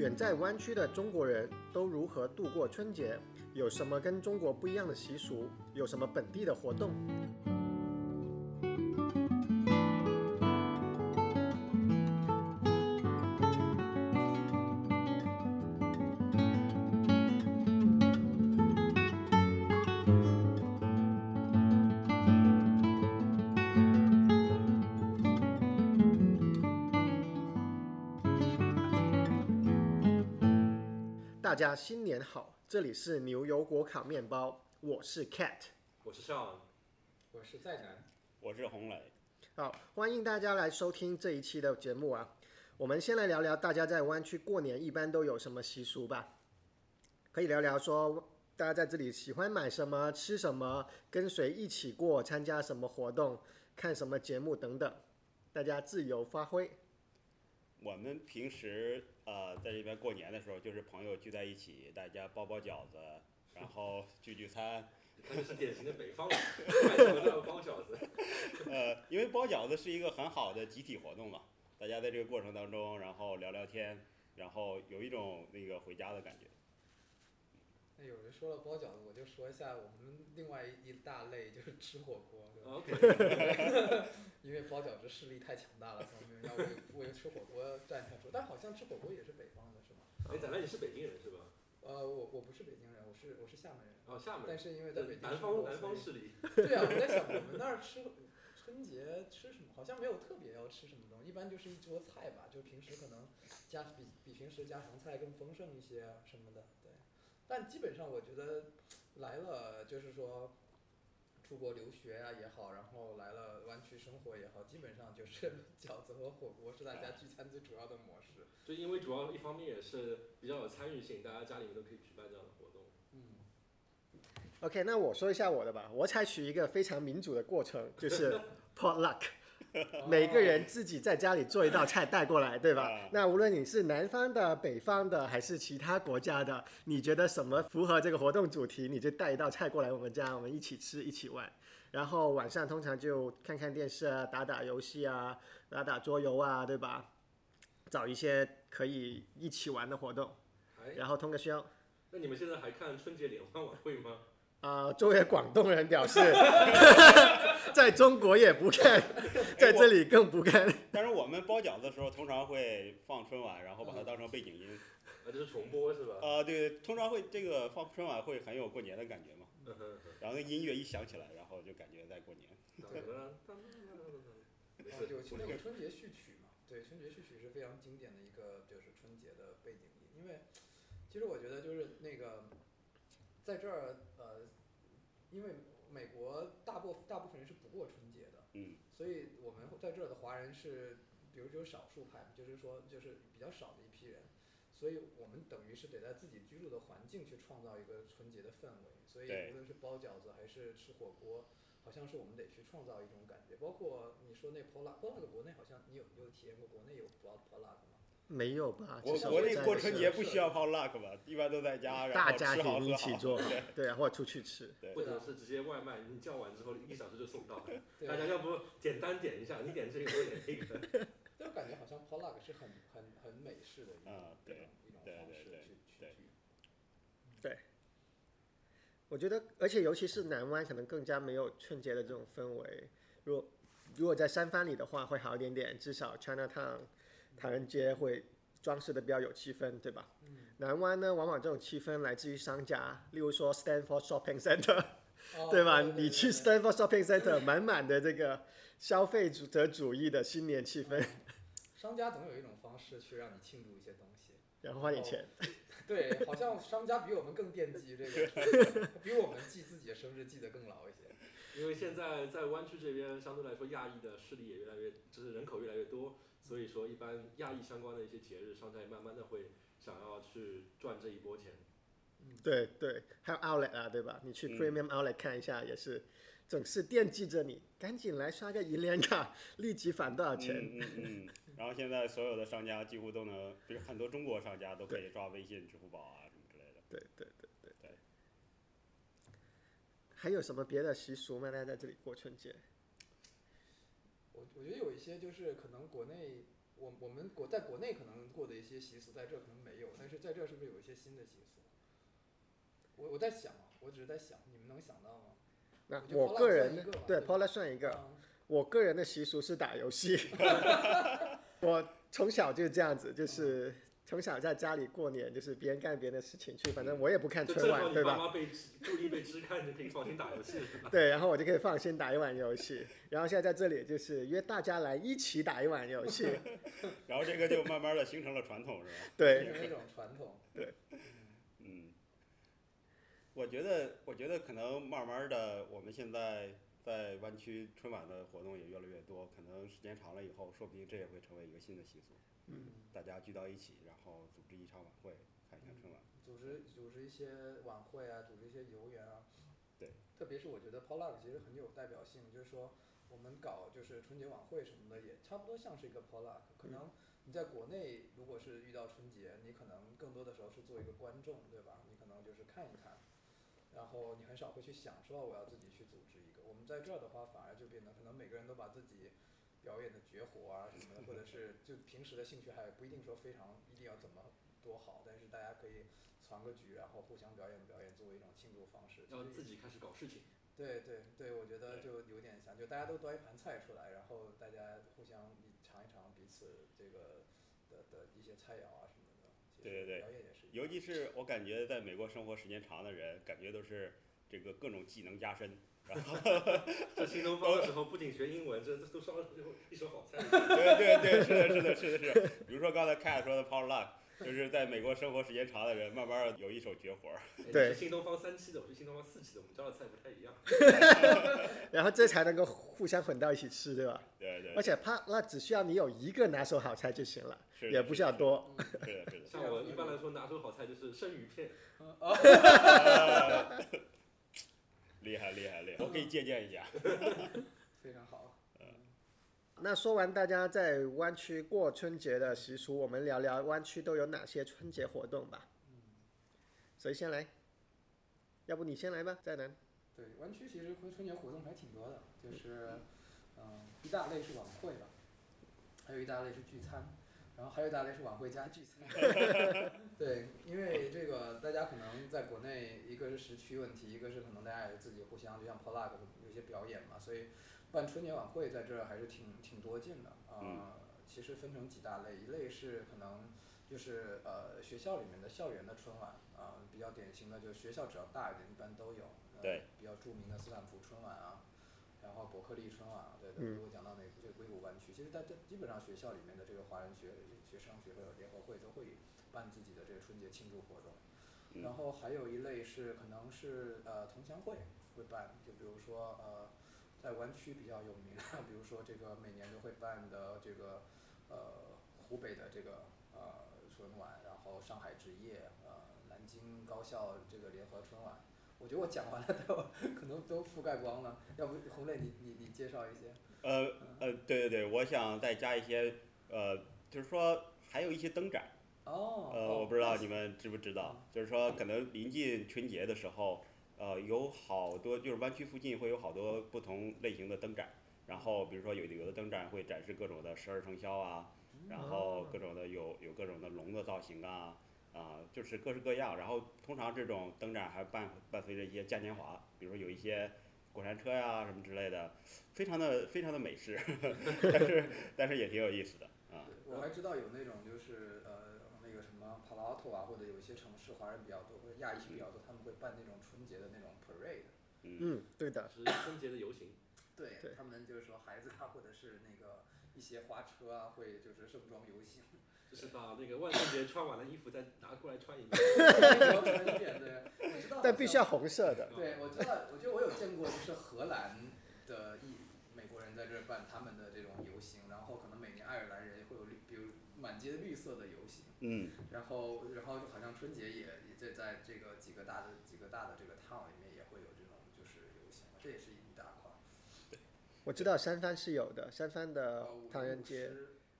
远在湾区的中国人都如何度过春节？有什么跟中国不一样的习俗？有什么本地的活动？家新年好，这里是牛油果烤面包，我是 Cat。我是 Sean，我是在南，我是洪磊。好，欢迎大家来收听这一期的节目啊。我们先来聊聊大家在湾区过年一般都有什么习俗吧。可以聊聊说大家在这里喜欢买什么、吃什么、跟谁一起过、参加什么活动、看什么节目等等，大家自由发挥。我们平时呃在这边过年的时候，就是朋友聚在一起，大家包包饺子，然后聚聚餐。你看这是典型的北方人，包饺子。呃，因为包饺子是一个很好的集体活动嘛，大家在这个过程当中，然后聊聊天，然后有一种那个回家的感觉。那有人说了包饺子，我就说一下我们另外一大类就是吃火锅，对吧？OK，因为包饺子势力太强大了，所以我们要为为吃火锅站台出。但好像吃火锅也是北方的，是吗？哎，咱们也是北京人是吧？呃，我我不是北京人，我是我是厦门人。哦，厦门。但是因为在北京南生活方南方所以势力。对啊，我在想我们那儿吃春节吃什么，好像没有特别要吃什么东西，一般就是一桌菜吧，就平时可能家比比平时家常菜更丰盛一些啊什么的，对。但基本上我觉得来了就是说。出国留学啊、也好，然后来了湾区生活也好，基本上就是 饺子和火锅是大家聚餐最主要的模式。就因为主要一方面也是比较有参与性，大家家里面都可以举办这样的活动。嗯，OK，那我说一下我的吧。我采取一个非常民主的过程，就是 potluck，每个人自己在家里做一道菜带过来，对吧啊？那无论你是南方的、北方的，还是其他国家的，你觉得什么符合这个活动主题，你就带一道菜过来我们家，我们一起吃，一起玩。然后晚上通常就看看电视啊，打打游戏啊，打打桌游啊，对吧？找一些可以一起玩的活动，哎，然后通个宵。那你们现在还看春节联欢晚会吗？啊、作为广东人表示，在中国也不看，在这里更不看。但是我们包饺子的时候，通常会放春晚，然后把它当成背景音。啊，这是重播是吧？啊、对，通常会这个放春晚会很有过年的感觉嘛。嗯哼哼然后那音乐一响起来，然后就感觉在过年。没然后事，就那个春节序曲嘛，对，春节序曲是非常经典的一个就是春节的背景音，因为其实我觉得就是那个在这儿呃，因为美国大部大部分人是不过春节的，嗯，所以我们在这儿的华人是，比如只有少数派，就是说就是比较少的一批人，所以我们等于是得在自己居住的环境去创造一个春节的氛围，所以无论是包饺子还是吃火锅，好像是我们得去创造一种感觉。包括你说那 Polak，Polak 国内好像你有你有体验过国内有 Pol- Polak 吗？没有吧？国至少国内过春节不需要泡 luck 吧？一般都在家，然后大家庭一。起做，对啊，或者出去吃。对或者是直接外卖，你叫完之后一小时就送到。对 大家要不简单点一下，你点这个，我点那个。但我感觉好像 Polak 是很很很美式的一种、啊对一种对方式对对去去对。我觉得，而且尤其是南湾，可能更加没有春节的这种氛围。如果如果在三藩里的话，会好一点点，至少 Chinatown 唐人街会装饰的比较有气氛，对吧？嗯南湾呢，往往这种气氛来自于商家，例如说 Stanford Shopping Center，哦对吧？对你去 Stanford Shopping Center，满满的这个消费主者主义的新年气氛，商家总有一种方式去让你庆祝一些东西。然后花点钱。对，好像商家比我们更惦记这个，比我们记自己的生日记得更牢一些。因为现在在湾区这边，相对来说亚裔的势力也越来越，就是人口越来越多，所以说一般亚裔相关的一些节日，商家也慢慢的会想要去赚这一波钱。对对，还有 Outlet 啊，对吧？你去嗯 Premium Outlet 看一下，也是总是惦记着你，赶紧来刷个银联卡，立即返多少钱。嗯嗯嗯。然后现在所有的商家几乎都能，比如很多中国商家都可以刷微信、支付宝啊什么之类的。对对对对对。还有什么别的习俗吗？大家在这里过春节？我我觉得有一些就是可能国内我我们国在国内可能过的一些习俗，在这可能没有，但是在这是不是有一些新的习俗？我我在想啊，我只是在想，你们能想到吗？那我我个人对对吧 Paula 算一个，嗯我个人的习俗是打游戏。我从小就这样子，就是从小在家里过年，就是别人干别人的事情去，反正我也不看春晚，正好你爸对吧？妈被支注意被支开，你就可以放心打游戏了。对，然后我就可以放心打一晚游戏。然后现在在这里就是约大家来一起打一晚游戏。然后这个就慢慢的形成了传统，是吧？对，形成一种传统。对嗯，我觉得，我觉得可能慢慢的，我们现在在湾区春晚的活动也越来越多，可能时间长了以后，说不定这也会成为一个新的习俗。嗯，大家聚到一起，然后组织一场晚会，看一下春晚。组织组织一些晚会啊，组织一些游园啊。对。特别是我觉得 Pollock 其实很有代表性，就是说我们搞就是春节晚会什么的，也差不多像是一个 Pollock。可能你在国内如果是遇到春节，你可能更多的时候是做一个观众，对吧？你可能就是看一看，然后你很少会去想说我要自己去组织一个。我们在这儿的话，反而就变得可能每个人都把自己表演的绝活啊什么的，或者是就平时的兴趣还不一定说非常一定要怎么多好，但是大家可以传个局，然后互相表演表演，作为一种庆祝方式。要自己开始搞事情，对对对，我觉得就有点像，就大家都端一盘菜出来，然后大家互相尝一尝彼此这个的的一些菜肴啊什么的。对对对表演也是。尤其是我感觉在美国生活时间长的人，感觉都是这个各种技能加深，然后这新东方的时候不仅学英文，这这都烧了一手好菜。对对对，是的，是的，是的，是的。比如说刚才 Cat 说的 Power Luck，就是在美国生活时间长的人，慢慢有一手绝活对是新东方三期的，我是新东方四期的，我们教的菜不太一样。然后这才能够互相混到一起吃，对吧？对对而，且 Paul Luck 只需要你有一个拿手好菜就行了，是也不需要。多。嗯是的，是的，是的。像我一般来说拿手好菜就是生鱼片，厉害厉害厉害，我可以借鉴一下。非常好。嗯那说完大家在湾区过春节的习俗，我们聊聊湾区都有哪些春节活动吧。嗯谁先来？要不你先来吧，再南。对，湾区其实春春节活动还挺多的，就是嗯，一大类是晚会吧，还有一大类是聚餐，然后还有一大类是晚会加聚餐。对，因为这个大家可能在国内，一个是时区问题，一个是可能大家也自己互相，就像 Polak 有些表演嘛，所以办春节晚会在这儿还是挺挺多见的啊、嗯其实分成几大类，一类是可能就是呃学校里面的校园的春晚啊、比较典型的就是学校只要大一点，一般都有。呃对。比较著名的斯坦福春晚啊，然后伯克利春晚啊，对对，嗯如果讲到那个这个硅谷湾区，其实在这基本上学校里面的这个华人学学生学会联合会都会办自己的这个春节庆祝活动。嗯然后还有一类是可能是呃同乡会会办，就比如说呃在湾区比较有名，比如说这个每年都会办的这个呃湖北的这个呃春晚，然后上海职业呃南京高校这个联合春晚。我觉得我讲完了都可能都覆盖光了，要不红磊你你你介绍一些？呃呃，对对对，我想再加一些，呃，就是说还有一些灯展。哦，呃，哦我不知道你们知不知道，就是说可能临近春节的时候，呃，有好多就是湾区附近会有好多不同类型的灯展，然后比如说有的有的灯展会展示各种的十二生肖啊，然后各种的有有各种的龙的造型啊，啊、就是各式各样。然后通常这种灯展还伴伴随着一些嘉年华，比如说有一些过山车呀、什么之类的，非常的非常的美式，但是但是也挺有意思的啊。我还知道有那种就是呃那个什么 Palo Alto 啊，或者有一些城市华人比较多，或者亚裔比较多，他们会办那种春节的那种 parade。嗯，嗯，对的。是春节的游行。对对他们就是说孩子啊，或者是那个一些花车啊，会就是盛装游行，就是把那个万圣节穿完的衣服再拿过来穿一遍。要穿一遍。对，我知道。但必须要红色的。对，我知道，我觉得我有见过，就是荷兰的一美国人在这儿办他们的这种游行，然后可能每年爱尔兰人会有绿，比如满街绿色的游行，嗯，然后然后好像春节也也在在这个几个大的几个大的这个 town 里面也会有这种就是游行，这也是一大块。我知道三藩是有的，三藩的呃唐人街，，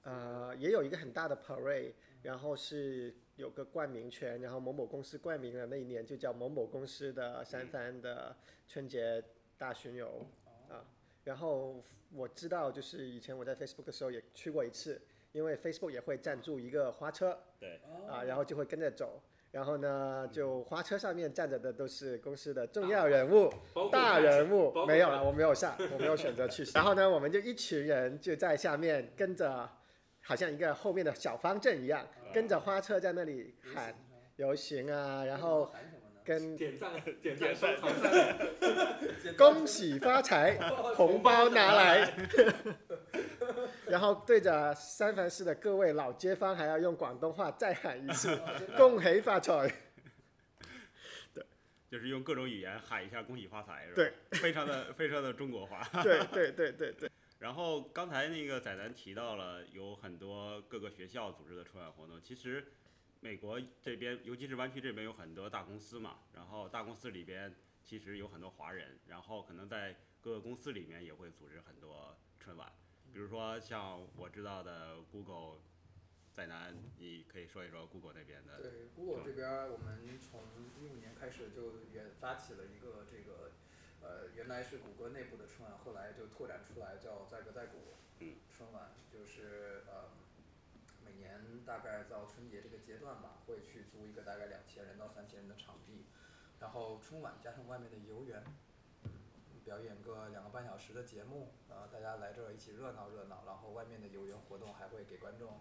呃，也有一个很大的 parade，然后是有个冠名权，然后某某公司冠名了，那一年就叫某某公司的三藩的春节大巡游哦啊。然后我知道，就是以前我在 Facebook 的时候也去过一次，因为 Facebook 也会赞助一个花车对，啊，然后就会跟着走。然后呢，就花车上面站着的都是公司的重要人物、大人物，没有了，我没有上，我没有选择去。然后呢，我们就一群人就在下面跟着，好像一个后面的小方阵一样，跟着花车在那里喊游行啊，然后喊什么呢？跟点赞 点赞收藏赞，恭喜发财，红包拿来。然后对着三藩市的各位老街坊，还要用广东话再喊一次“恭喜发财对就是用各种语言喊一下恭喜发财，是吧？对，非常的非常的中国化。”。对对对对对，然后刚才那个仔南提到了有很多各个学校组织的春晚活动，其实美国这边，尤其是湾区这边有很多大公司嘛，然后大公司里边其实有很多华人，然后可能在各个公司里面也会组织很多春晚，比如说像我知道的 Google，仔南你可以说一说 Google 那边的，对，Google 这边我们从一五年开始就也发起了一个这个，呃，原来是谷歌内部的春晚，后来就拓展出来叫载歌载舞嗯春晚，就是呃，每年大概到春节这个阶段吧，会去租一个大概两千人到三千人的场地，然后春晚加上外面的游园，嗯，表演个两个半小时的节目，呃，大家来这儿一起热闹热闹，然后外面的游园活动还会给观众。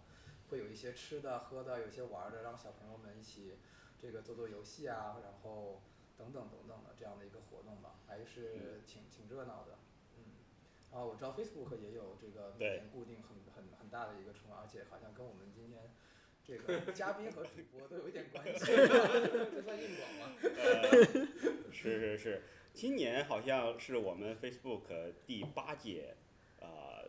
会有一些吃的、喝的，有些玩的，让小朋友们一起这个做做游戏啊，然后等等等等的这样的一个活动吧，还是挺挺热闹的，嗯。然后我知道 Facebook 也有这个每年固定很很很大的一个春晚，而且好像跟我们今天这个 嘉宾和主播都有一点关系，这算硬广吗？呃，是是是，今年好像是我们 Facebook 第八届呃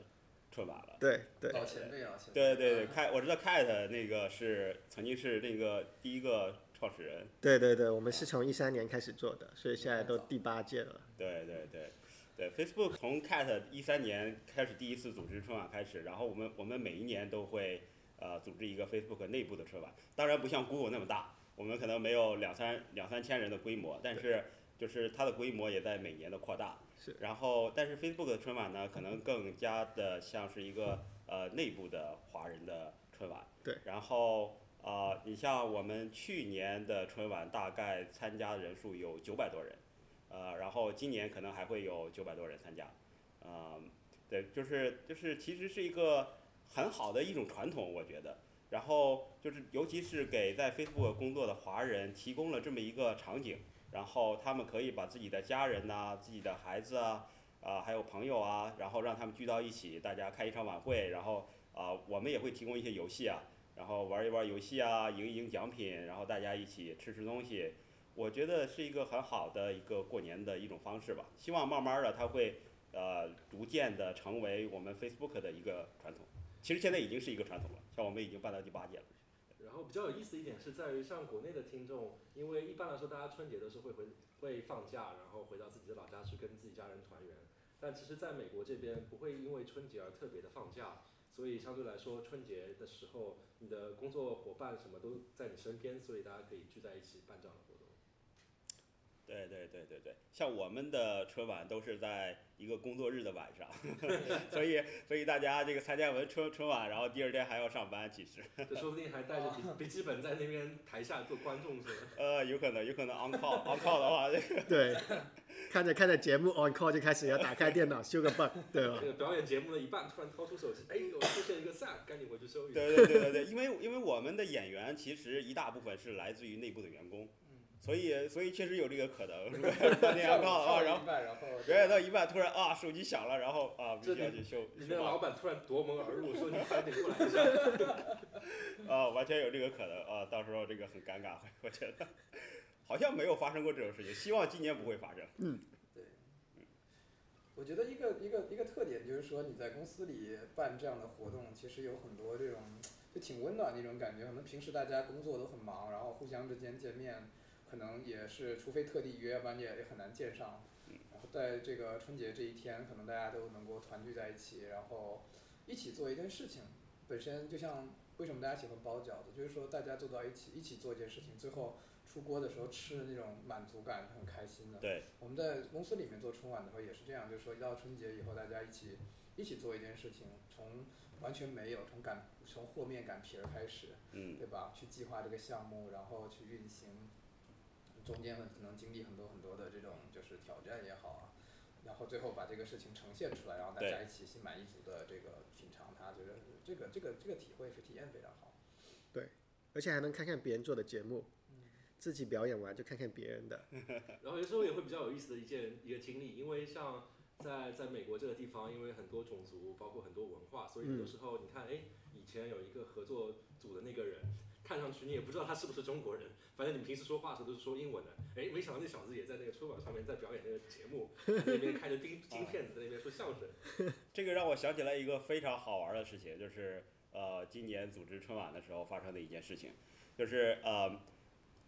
春晚了。对对老前辈啊，前辈对对对，嗯开我知道 Cat 那个是曾经是那个第一个创始人，对对对，我们是从一三年开始做的，所以现在都第八届了。对对对对，Facebook 从 Cat 一三年开始第一次组织春晚开始，然后我们我们每一年都会呃组织一个 Facebook 内部的春晚，当然不像 Google 那么大，我们可能没有两三两三千人的规模，但是就是它的规模也在每年的扩大。是。然后，但是 Facebook 的春晚呢，可能更加的像是一个呃内部的华人的春晚。对。然后呃，你像我们去年的春晚，大概参加人数有九百多人。呃，然后今年可能还会有九百多人参加，呃，对，就是就是其实是一个很好的一种传统，我觉得。然后就是尤其是给在 Facebook 工作的华人提供了这么一个场景，然后他们可以把自己的家人呐、自己的孩子啊，啊、还有朋友啊，然后让他们聚到一起，大家开一场晚会，然后啊、我们也会提供一些游戏啊，然后玩一玩游戏啊，赢一赢奖品，然后大家一起吃吃东西。我觉得是一个很好的一个过年的一种方式吧。希望慢慢的它会呃逐渐的成为我们 Facebook 的一个传统。其实现在已经是一个传统了，像我们已经办到第八届了。然后比较有意思一点是在于，像国内的听众，因为一般来说大家春节都是会回会放假，然后回到自己的老家去跟自己家人团圆。但其实在美国这边不会因为春节而特别的放假，所以相对来说春节的时候，你的工作伙伴什么都在你身边，所以大家可以聚在一起办这样的活动。对对对对对，像我们的春晚都是在一个工作日的晚上，所以所以大家这个参加完春春晚，然后第二天还要上班，其实这说不定还带着笔笔记本在那边台下做观众是吧？呃有可能有可能 on call on call 的话，这个对，看着看着节目 on call 就开始要打开电脑修个 bug，对吧这？个表演节目的一半突然掏出手机，哎，我出现一个 SAP，赶紧回去修一下。对对对对对，因为因为我们的演员其实一大部分是来自于内部的员工，所以所以确实有这个可能，如果半天话，然后表演到一半突然啊手机响了，然后啊 必须要去修你那个修好老板突然夺门而入，说你还得过来一下。啊，完全有这个可能啊，到时候这个很尴尬，我觉得好像没有发生过这种事情，希望今年不会发生。对，我觉得一个一个一个特点就是说你在公司里办这样的活动，其实有很多这种就挺温暖的一种感觉。可能平时大家工作都很忙，然后互相之间见面，可能也是除非特地约，要不然也也很难见上。然后在这个春节这一天，可能大家都能够团聚在一起，然后一起做一件事情。本身就像为什么大家喜欢包饺子，就是说大家坐到一起一起做一件事情，最后出锅的时候吃的那种满足感是很开心的。对，我们在公司里面做春晚的时候也是这样，就是说一到春节以后，大家一起一一起做一件事情，从完全没有，从擀从和面擀皮儿开始，嗯，对吧？去计划这个项目，然后去运行，中间可能经历很多很多的这种就是挑战也好啊，然后最后把这个事情呈现出来，然后大家一起心满意足的这个品尝它，觉得这个这个这个体会是体验非常好。对而且还能看看别人做的节目，自己表演完就看看别人的。然后有时候也会比较有意思的一件一个经历，因为像在在美国这个地方，因为很多种族，包括很多文化，所以有时候你看，哎，以前有一个合作组的那个人，看上去你也不知道他是不是中国人，反正你平时说话的时候都是说英文的，哎，没想到那小子也在那个春晚上面在表演那个节目，那边开着金金片子在那边说相声。这个让我想起来一个非常好玩的事情，就是呃，今年组织春晚的时候发生的一件事情，就是呃，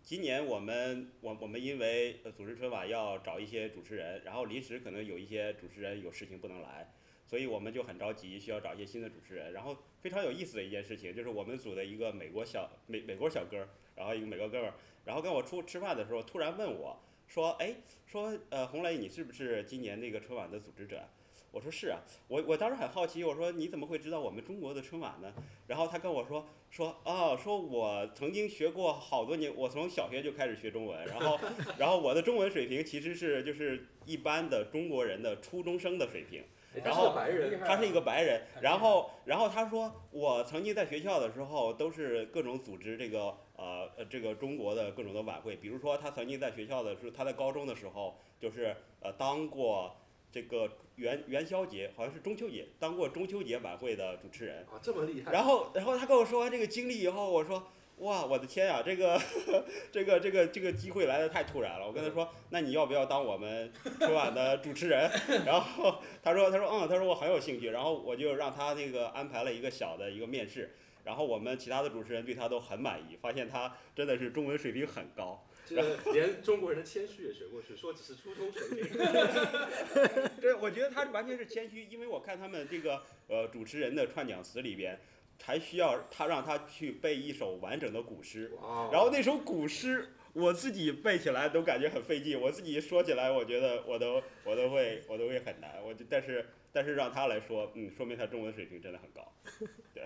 今年我们我我们因为呃组织春晚要找一些主持人，然后临时可能有一些主持人有事情不能来，所以我们就很着急，需要找一些新的主持人。然后非常有意思的一件事情，就是我们组的一个美国小美美国小哥，然后一个美国哥们儿，然后跟我出吃饭的时候，突然问我说：“哎，说呃，洪磊，你是不是今年那个春晚的组织者？”我说是啊，我我当时很好奇，我说你怎么会知道我们中国的春晚呢？然后他跟我说说啊，说我曾经学过好多年，我从小学就开始学中文，然后然后我的中文水平其实是就是一般的中国人的初中生的水平。然后白人，他是一个白人，然后然后他说我曾经在学校的时候都是各种组织这个呃呃这个中国的各种的晚会，比如说他曾经在学校的时候，他在高中的时候就是呃当过这个元元宵节好像是中秋节当过中秋节晚会的主持人，啊，这么厉害。然后然后他跟我说完这个经历以后，我说。哇，我的天呀，这个，这个，这个，这个机会来的太突然了。我跟他说，那你要不要当我们春晚的主持人？然后他说，他说，嗯，他说我很有兴趣。然后我就让他那个安排了一个小的一个面试。然后我们其他的主持人对他都很满意，发现他真的是中文水平很高。这个连中国人的谦虚也学过去，说只是初中水平。对，我觉得他完全是谦虚，因为我看他们这个呃主持人的串讲词里边，还需要他让他去背一首完整的古诗。然后那首古诗我自己背起来都感觉很费劲，我自己说起来，我觉得我都我都会我都会很难。我就但是但是让他来说，嗯，说明他中文水平真的很高。对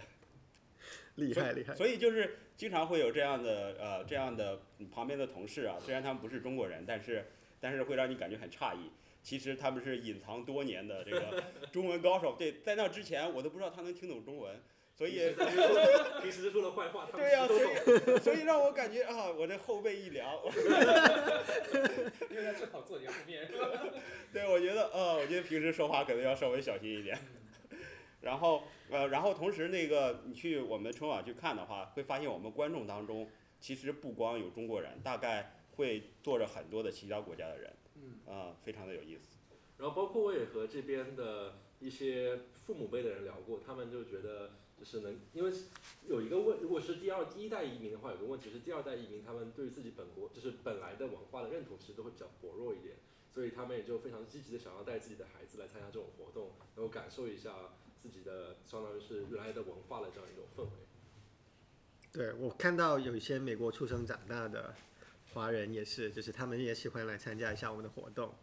厉害厉害，所以就是经常会有这样的呃这样的嗯旁边的同事啊，虽然他们不是中国人，但是但是会让你感觉很诧异。其实他们是隐藏多年的这个中文高手。对，在那之前我都不知道他能听懂中文，所以平时说的坏话，对呀、都所。以 所以让我感觉啊，我这后背一凉。因为他正好坐你后面？对，我觉得呃，我觉得平时说话可能要稍微小心一点。然后呃，然后同时那个你去我们春晚去看的话，会发现我们观众当中其实不光有中国人，大概会坐着很多的其他国家的人，嗯，啊、非常的有意思。然后包括我也和这边的一些父母辈的人聊过，他们就觉得就是能，因为有一个问，如果是第二第一代移民的话，有个问题是第二代移民他们对于自己本国就是本来的文化的认同其实都会比较薄弱一点，所以他们也就非常积极的想要带自己的孩子来参加这种活动，能够感受一下自己的相当于是原来的文化的这样一种氛围。对我看到有一些美国出生长大的华人也是，就是他们也喜欢来参加一下我们的活动。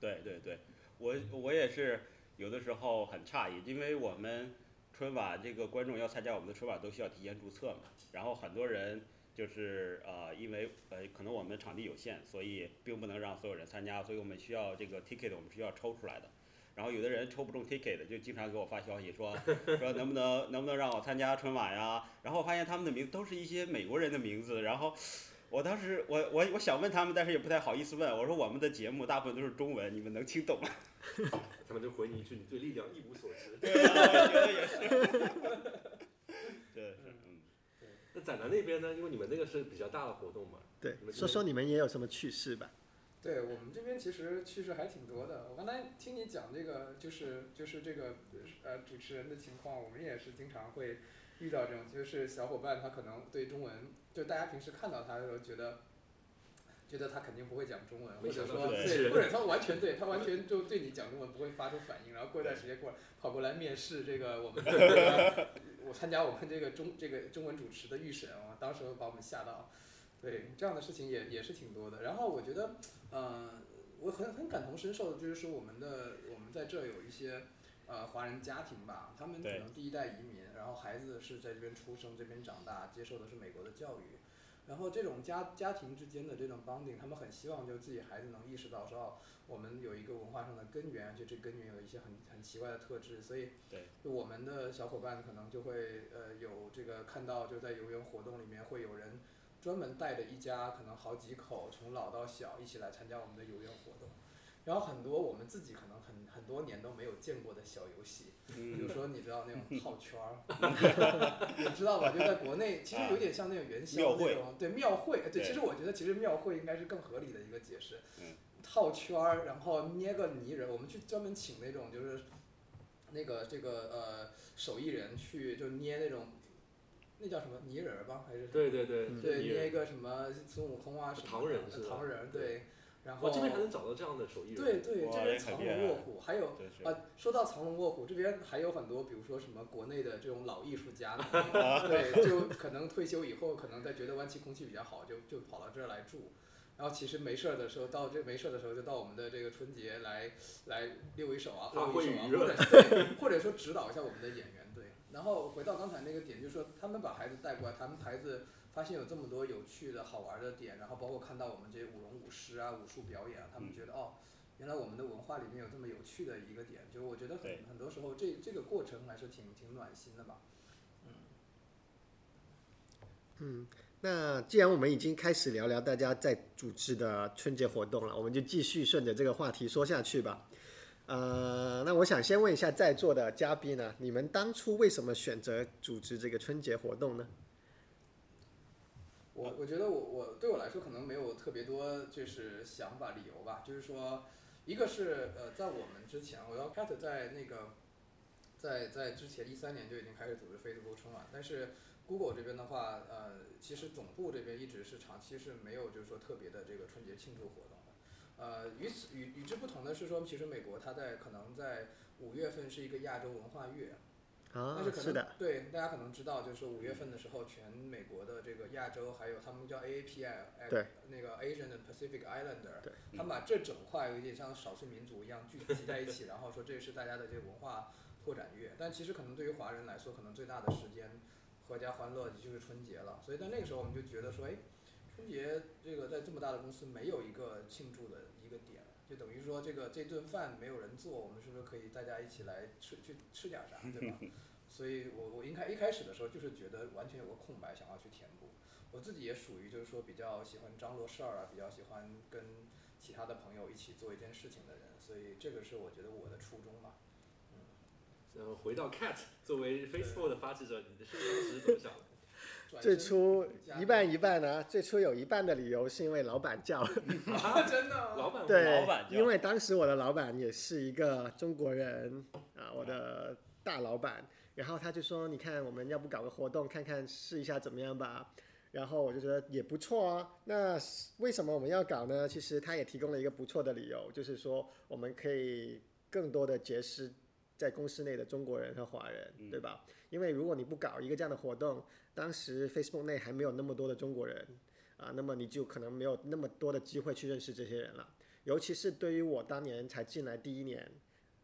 对对对，我我也是有的时候很诧异，因为我们春晚这个观众要参加我们的春晚都需要提前注册嘛，然后很多人就是呃因为呃可能我们场地有限，所以并不能让所有人参加，所以我们需要这个 ticket 我们需要抽出来的。然后有的人抽不中 ticket 就经常给我发消息说 说能不能能不能让我参加春晚呀？然后我发现他们的名字都是一些美国人的名字，然后我当时我我我想问他们，但是也不太好意思问。我说我们的节目大部分都是中文，你们能听懂吗？他们就回你一句：“你对力量一无所知。对啊，我觉得也是。真的是，嗯，”那展南那边呢？因为你们那个是比较大的活动嘛，对说说你们也有什么趣事吧？对我们这边其实趣事还挺多的。我刚才听你讲这个，就是就是这个呃主持人的情况，我们也是经常会遇到这种，就是小伙伴他可能对中文，就大家平时看到他的时候觉得。觉得他肯定不会讲中文，或没者说对，或者他完全对他完全就对你讲中文不会发出反应，然后过一段时间过来跑过来面试这个我们的这个 我参加我们这个中这个中文主持的预审啊，当时把我们吓到。对，这样的事情也也是挺多的。然后我觉得，呃，我很很感同身受的，就是说我们的我们在这有一些呃华人家庭吧，他们可能第一代移民，然后孩子是在这边出生，这边长大，接受的是美国的教育。然后这种家家庭之间的这种 bonding，他们很希望就自己孩子能意识到说，哦，我们有一个文化上的根源，就这根源有一些很很奇怪的特质，所以对。就我们的小伙伴可能就会呃有这个看到就在游园活动里面会有人专门带着一家可能好几口从老到小一起来参加我们的游园活动，然后很多我们自己可能很很多年都没有见过的小游戏，比如嗯，说你知道那种套圈儿，你知道吧？就在国内其实有点像那种元宵那种，对庙会，对，对其实我觉得其实庙会应该是更合理的一个解释嗯。套圈儿，然后捏个泥人，我们去专门请那种就是那个这个呃手艺人去就捏那种那叫什么泥人儿吧，还是对对对，嗯对捏一个什么孙悟空啊什么唐人是吧唐人对，然后这边还能找到这样的手艺人。对对这边藏龙卧虎，还有啊，说到藏龙卧虎，这边还有很多，比如说什么国内的这种老艺术家，对，就可能退休以后，可能在觉得湾区空气比较好，就就跑到这儿来住。然后其实没事儿的时候，到这没事儿的时候，就到我们的这个春节来来溜一手啊，拉挥一手啊，或者对，或者说指导一下我们的演员。对，然后回到刚才那个点，就是说他们把孩子带过来，他们孩子发现有这么多有趣的好玩的点，然后包括看到我们这些舞龙舞狮啊、武术表演啊，他们觉得哦。原来我们的文化里面有这么有趣的一个点，就是我觉得很很多时候这这个过程还是挺挺暖心的吧。嗯。嗯那既然我们已经开始聊聊大家在组织的春节活动了，我们就继续顺着这个话题说下去吧。呃，那我想先问一下在座的嘉宾呢，你们当初为什么选择组织这个春节活动呢？我我觉得我我对我来说可能没有特别多就是想法理由吧，就是说，一个是呃在我们之前，我要 Cat 在那个在在之前一三年就已经开始组织 Facebook 春晚，但是 Google 这边的话，呃，其实总部这边一直是长期是没有就是说特别的这个春节庆祝活动的。呃，与此与与之不同的是说，其实美国它在可能在五月份是一个亚洲文化月，啊但是，可能是的，对大家可能知道，就是说五月份的时候，全美国的这个亚洲还有他们叫 AAPI，那个 Asian and Pacific Islander，对他们把这整块有点像少数民族一样聚集在一起，然后说这是大家的这个文化拓展月。但其实可能对于华人来说，可能最大的时间合家欢乐就是春节了。所以在那个时候，我们就觉得说，哎，春节这个在这么大的公司没有一个庆祝的一个点，就等于说这个这顿饭没有人做，我们是不是可以大家一起来吃去吃点啥，对吧？所以我我应该一开始的时候就是觉得完全有个空白，想要去填补。我自己也属于就是说比较喜欢张罗事儿啊，比较喜欢跟其他的朋友一起做一件事情的人，所以这个是我觉得我的初衷吧。嗯然后回到 Cat，作为 Facebook 的发起者，你的是当时怎么想的？转最初一半一半呢，最初有一半的理由是因为老板叫，啊，真的吗老板对老板，叫因为当时我的老板也是一个中国人啊，我的大老板，然后他就说，你看我们要不搞个活动看看试一下怎么样吧？然后我就觉得也不错啊。那为什么我们要搞呢？其实他也提供了一个不错的理由，就是说我们可以更多的结识在公司内的中国人和华人，对吧？因为如果你不搞一个这样的活动，当时 Facebook 内还没有那么多的中国人啊，那么你就可能没有那么多的机会去认识这些人了。尤其是对于我当年才进来第一年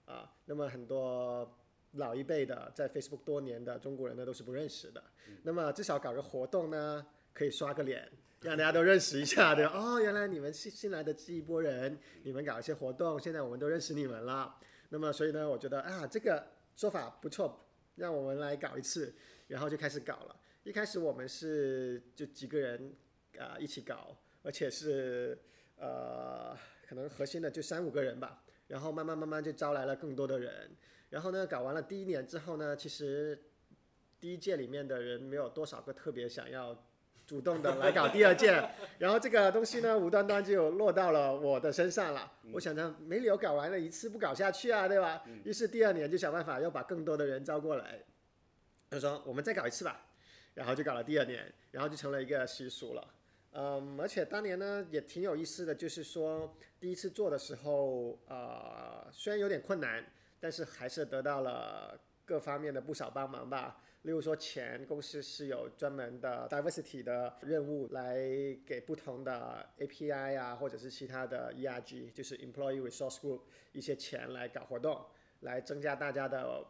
啊，那么很多老一辈的在 Facebook 多年的中国人呢都是不认识的。那么至少搞个活动呢，可以刷个脸，让大家都认识一下，对吧？哦，原来你们是新来的这一波人，你们搞一些活动，现在我们都认识你们了。那么所以呢，我觉得啊，这个说法不错，让我们来搞一次，然后就开始搞了。一开始我们是就几个人啊、一起搞，而且是呃可能核心的就三五个人吧，然后慢慢慢慢就招来了更多的人，然后呢搞完了第一年之后呢，其实第一届里面的人没有多少个特别想要主动的来搞第二件，然后这个东西呢无端端就落到了我的身上了。我想着没理由搞完了一次不搞下去啊，对吧？于是第二年就想办法要把更多的人招过来，他说我们再搞一次吧，然后就搞了第二年，然后就成了一个习俗了。嗯，而且当年呢也挺有意思的，就是说第一次做的时候，呃，虽然有点困难，但是还是得到了各方面的不少帮忙吧。例如说，前公司是有专门的 diversity 的任务，来给不同的 API 啊，或者是其他的 ERG，就是 Employee Resource Group 一些钱来搞活动，来增加大家的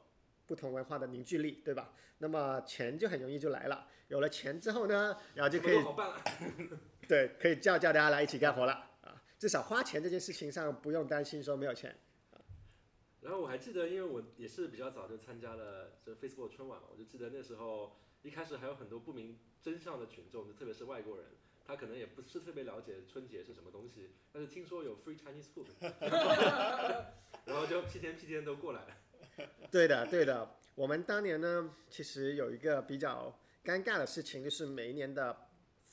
不同文化的凝聚力，对吧？那么钱就很容易就来了。有了钱之后呢，然后就可以。对，可以叫叫大家来一起干活了啊。至少花钱这件事情上不用担心说没有钱。然后我还记得，因为我也是比较早就参加了这 Facebook 春晚嘛，我就记得那时候一开始还有很多不明真相的群众，就特别是外国人，他可能也不是特别了解春节是什么东西，但是听说有 free Chinese food，然后就屁颠屁颠都过来了。对的，对的。我们当年呢，其实有一个比较尴尬的事情，就是每一年的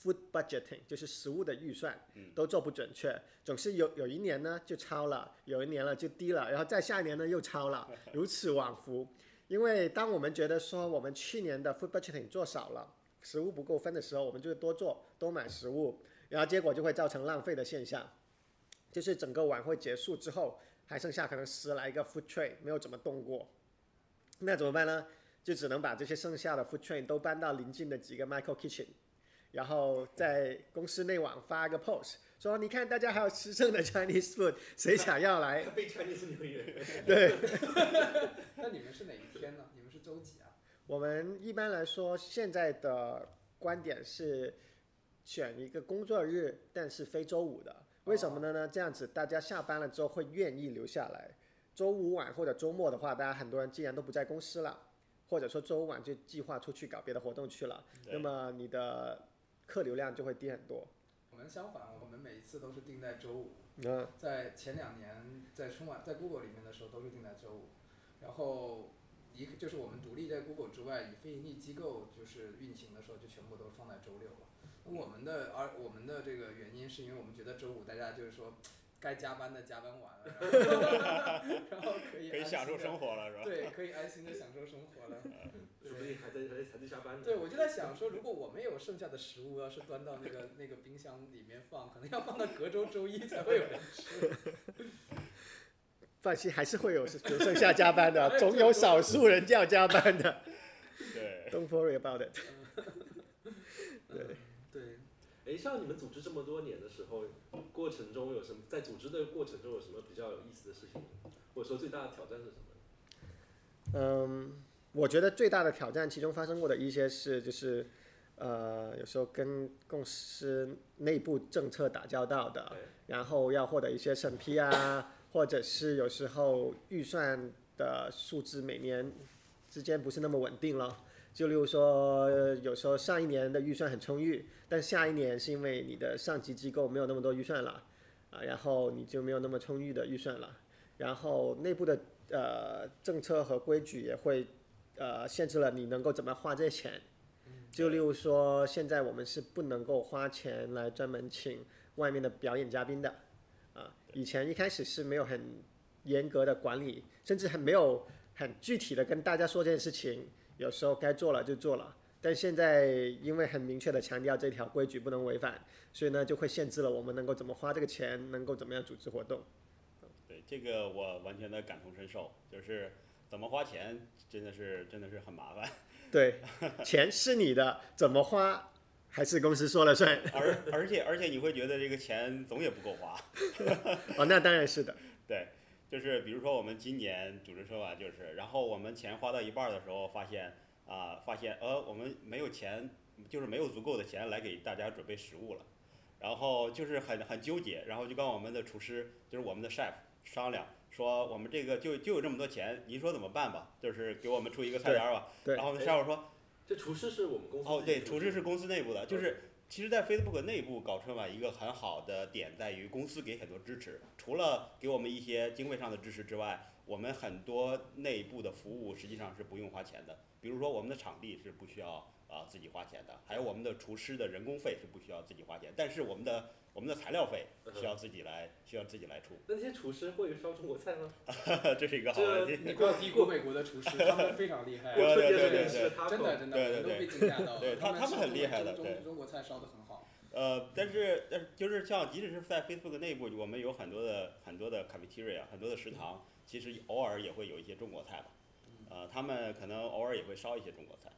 food budgeting，就是食物的预算，都做不准确，总是有有一年呢就超了，有一年了就低了，然后再下一年呢又超了，如此往复。因为当我们觉得说我们去年的 food budgeting 做少了，食物不够分的时候，我们就多做多买食物，然后结果就会造成浪费的现象。就是整个晚会结束之后，还剩下可能十来个 food tray 没有怎么动过，那怎么办呢？就只能把这些剩下的 food tray 都搬到邻近的几个 micro kitchen，然后在公司内网发个 post，说你看大家还有吃剩的 Chinese food，谁想要来？被 Chinese New Year。对，那你们是哪一天呢？你们是周几啊？我们一般来说现在的观点是选一个工作日，但是非周五的。为什么呢？呢，这样子大家下班了之后会愿意留下来。周五晚或者周末的话，大家很多人既然都不在公司了，或者说周五晚就计划出去搞别的活动去了，那么你的客流量就会低很多。我们相反，我们每一次都是定在周五。嗯，在前两年在春晚在 Google 里面的时候都是定在周五，然后一个就是我们独立在 Google 之外以非盈利机构就是运行的时候就全部都放在周六了。那我们的而我们的这个原因是因为我们觉得周五大家就是说该加班的加班完了，然后然后可以可以享受生活，了是吧？对，可以安心的享受生活了。说不定还在还在还在下班呢。对，我就在想说，如果我们有剩下的食物，要是端到那个那个冰箱里面放，可能要放到隔周周一才会有人吃。放心，还是会有有剩下加班的，总有少数人要加班的。对，Don't worry about it。对，哎，像你们组织这么多年的时候，过程中有什么？在组织的过程中有什么比较有意思的事情，或者说最大的挑战是什么？嗯，我觉得最大的挑战，其中发生过的一些事，就是呃，有时候跟公司内部政策打交道的，然后要获得一些审批啊，或者是有时候预算的数字每年之间不是那么稳定了。就例如说，呃有时候上一年的预算很充裕，但下一年是因为你的上级机构没有那么多预算了，啊，然后你就没有那么充裕的预算了，然后内部的呃政策和规矩也会呃限制了你能够怎么花这些钱。就例如说，现在我们是不能够花钱来专门请外面的表演嘉宾的，啊，以前一开始是没有很严格的管理，甚至很没有很具体的跟大家说这件事情，有时候该做了就做了。但现在因为很明确的强调这条规矩不能违反，所以呢就会限制了我们能够怎么花这个钱，能够怎么样组织活动。对这个我完全的感同身受，就是怎么花钱真的是真的是很麻烦，对，钱是你的，怎么花还是公司说了算。而而且而且你会觉得这个钱总也不够花，哦，那当然是的。对，就是比如说我们今年组织春晚就是，然后我们钱花到一半儿的时候，发现啊、发现呃我们没有钱，就是没有足够的钱来给大家准备食物了，然后就是很很纠结，然后就跟我们的厨师，就是我们的 chef 商量。说我们这个就就有这么多钱，您说怎么办吧？就是给我们出一个菜单儿吧。对然后我们 chef 说，这厨师是我们公司哦，对，厨师是公司内部的，就是其实，在 Facebook 内部搞春晚，一个很好的点在于公司给很多支持，除了给我们一些经费上的支持之外，我们很多内部的服务实际上是不用花钱的，比如说我们的场地是不需要啊、自己花钱的，还有我们的厨师的人工费是不需要自己花钱，但是我们的我们的材料费需要自己来需要自己来出，那些厨师会烧中国菜吗？这是一个好问题。你 不要低估美国的厨师，他们非常厉害。对对过春节时对对候吃的 taco，真的真的，对对我都被惊讶到了。对他他们很厉害的中中国菜烧的很好。呃，但是但是就是像，即使是在 Facebook 内部，我们有很多的很多的 cafeteria，很多的食堂，其实偶尔也会有一些中国菜吧。呃，他们可能偶尔也会烧一些中国菜。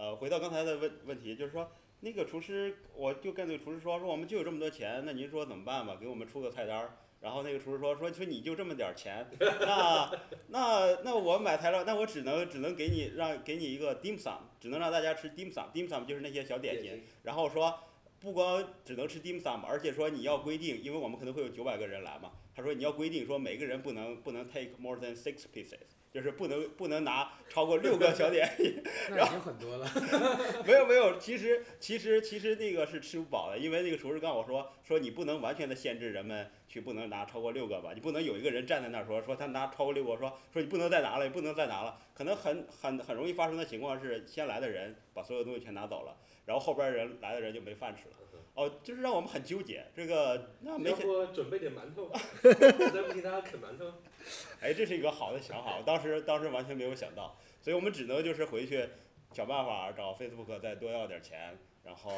呃，回到刚才的问问题，就是说那个厨师，我就跟那个厨师说，说我们就有这么多钱，那您说怎么办吧？给我们出个菜单儿。然后那个厨师说，说说你就这么点儿钱，那那那我买材料，那我只能只能给你让给你一个 dim sum，只能让大家吃 dim sum，dim sum 就是那些小点心。然后说不光只能吃 dim sum，而且说你要规定，因为我们可能会有九百个人来嘛，他说你要规定说每个人不能不能 take more than six pieces，就是不能不能拿超过六个小点心。那已经很多了。没有没有，其实其实其实那个是吃不饱的，因为那个厨师跟我说说你不能完全的限制人们去不能拿超过六个吧，你不能有一个人站在那儿说说他拿超过六个，说说你不能再拿了，你不能再拿了，可能很很很容易发生的情况是先来的人把所有东西全拿走了，然后后边人来的人就没饭吃了。哦，就是让我们很纠结，这个那没要钱，不准备点馒头，再不给大家啃馒头。哎，这是一个好的想法，我当时当时完全没有想到，所以我们只能就是回去想办法找 Facebook 再多要点钱，然后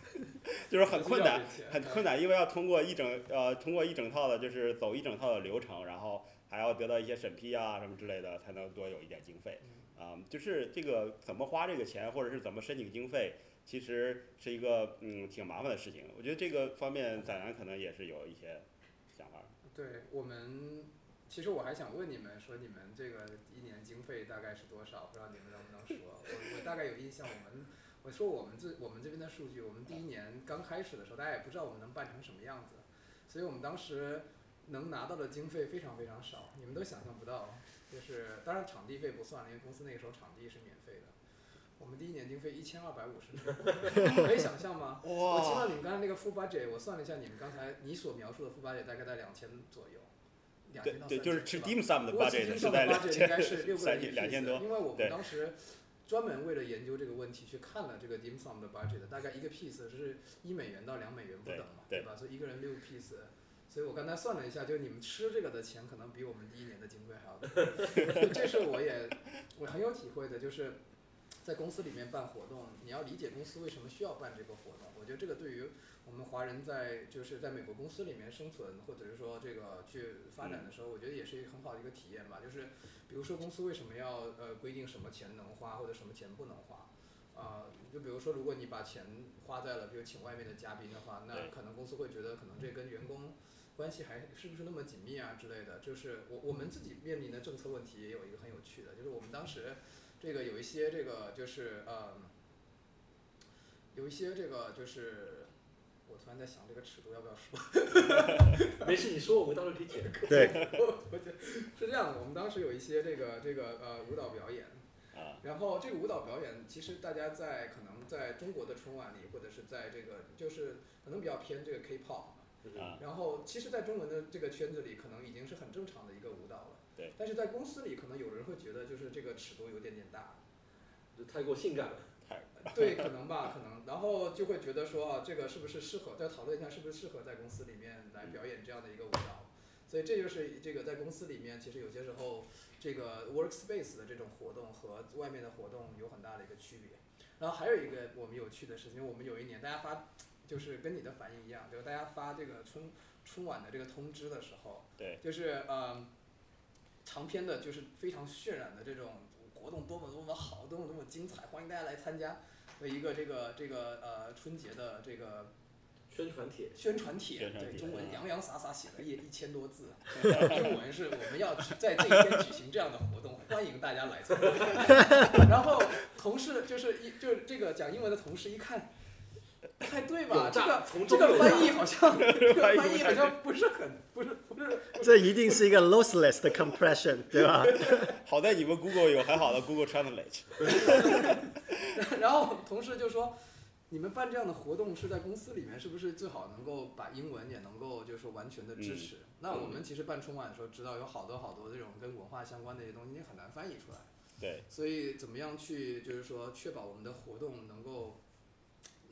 就是很困难，很困难，因为要通过一整呃通过一整套的，就是走一整套的流程，然后还要得到一些审批啊什么之类的，才能多有一点经费。啊、就是这个怎么花这个钱，或者是怎么申请经费，其实是一个嗯挺麻烦的事情。我觉得这个方面载南可能也是有一些想法。对我们，其实我还想问你们说，你们这个一年经费大概是多少？不知道你们能不能说？我我大概有印象，我们我说我们这我们这边的数据，我们第一年刚开始的时候，大家也不知道我们能办成什么样子，所以我们当时能拿到的经费非常非常少，你们都想象不到。就是当然场地费不算了，因为公司那个时候场地是免费的。我们第一年经费一千二百五十，可以想象吗？我听到你们刚才那个 full budget，我算了一下，你们刚才你所描述的 full budget 大概在两千左右，两千到对对，就是吃吧 dim sum 的 budget 是在 两千三千两千多。因为我们当时专门为了研究这个问题去看了这个 dim sum 的 budget，大概一个 piece 是一美元到两美元不等嘛，对吧？所以一个人六 piece。所以我刚才算了一下，就你们吃这个的钱可能比我们第一年的经费还要多。这是我也我很有体会的，就是在公司里面办活动，你要理解公司为什么需要办这个活动。我觉得这个对于我们华人在就是在美国公司里面生存，或者是说这个去发展的时候，我觉得也是一个很好的一个体验吧。就是比如说公司为什么要呃规定什么钱能花或者什么钱不能花。啊、就比如说，如果你把钱花在了，比如请外面的嘉宾的话，那可能公司会觉得可能这跟员工关系还是不是那么紧密啊之类的。就是我我们自己面临的政策问题也有一个很有趣的，就是我们当时这个有一些这个就是呃，有一些这个就是我突然在想这个尺度要不要说。没事，你说我们到时候可以剪。对，是这样的，我们当时有一些这个这个呃舞蹈表演，啊，然后这个舞蹈表演其实大家在可能在中国的春晚里，或者是在这个就是可能比较偏这个 K-pop 然后其实在中文的这个圈子里，可能已经是很正常的一个舞蹈了。对。但是在公司里，可能有人会觉得就是这个尺度有点点大。就太过性感了。对，可能吧，可能，然后就会觉得说啊，这个是不是适合再讨论一下，是不是适合在公司里面来表演这样的一个舞蹈？所以这就是这个在公司里面，其实有些时候这个 workspace 的这种活动和外面的活动有很大的一个区别。然后还有一个我们有趣的事情，我们有一年大家发，就是跟你的反应一样，就是大家发这个春春晚的这个通知的时候，对，就是呃长篇的，就是非常渲染的这种活动多么多么好，多么多么精彩，欢迎大家来参加的一个这个这个呃春节的这个宣传帖，宣传帖，传帖对中文啊洋洋洒洒写了一一千多字，中文是我们要在这一天举行这样的活动，欢迎大家来参加。然后同事就是一就是这个讲英文的同事一看。不太对吧？这个从 这个翻译好像，这个翻译好像不是很，不是不是这一定是一个 lossless 的 compression，对吧？好在你们 Google 有很好的 Google Translate。然后同事就说，你们办这样的活动是在公司里面，是不是最好能够把英文也能够就是说完全的支持？那我们其实办春晚的时候，知道有好多好多这种跟文化相关的一些东西，你很难翻译出来。对，所以怎么样去就是说确保我们的活动能够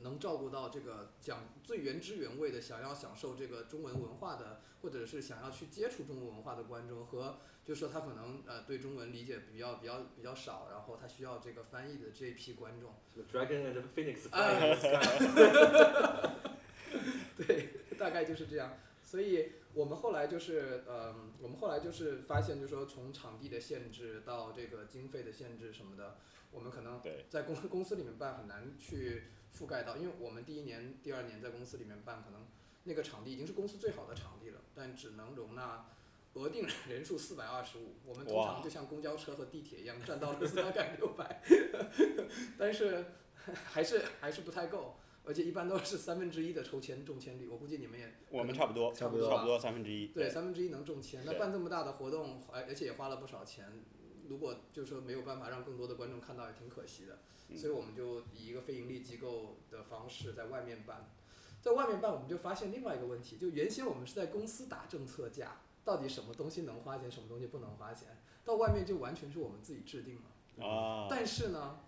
能照顾到这个讲最原汁原味的想要享受这个中文文化的，或者是想要去接触中文文化的观众和就是说他可能呃对中文理解比较比较比较少，然后他需要这个翻译的这一批观众。Dragon and Phoenix 对，大概就是这样。所以我们后来就是，呃，我们后来就是发现，就是说从场地的限制到这个经费的限制什么的，我们可能对在公公司里面办很难去覆盖到，因为我们第一年、第二年在公司里面办，可能那个场地已经是公司最好的场地了，但只能容纳额定人数四百二十五，我们通常就像公交车和地铁一样占到了大概六百，但是还是还是不太够，而且一般都是三分之一的抽签中签率，我估计你们也我们差不多，差不多吧差不多三分之一。对，三分之一能中签，那办这么大的活动，而而且也花了不少钱，如果就是说没有办法让更多的观众看到，也挺可惜的。嗯所以我们就以一个非盈利机构的方式在外面办，在外面办，我们就发现另外一个问题，就原先我们是在公司打政策价，到底什么东西能花钱，什么东西不能花钱，到外面就完全是我们自己制定了。啊，但是呢，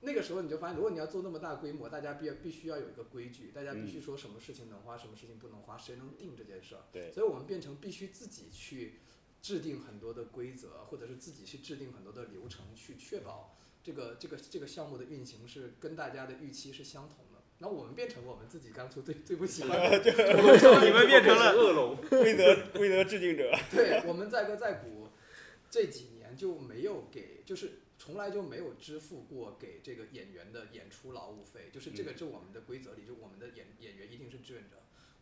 那个时候你就发现，如果你要做那么大规模，大家必必须要有一个规矩，大家必须说什么事情能花，什么事情不能花，谁能定这件事儿？对所以我们变成必须自己去制定很多的规则，或者是自己去制定很多的流程，去确保这个这个这个项目的运行是跟大家的预期是相同的。那我们变成我们自己当初最最不喜欢的，你们变成了恶龙。规则规则制定者。对，我们在歌在鼓这几年就没有给，就是从来就没有支付过给这个演员的演出劳务费，就是这个是我们的规则里，就我们的演演员一定是志愿者。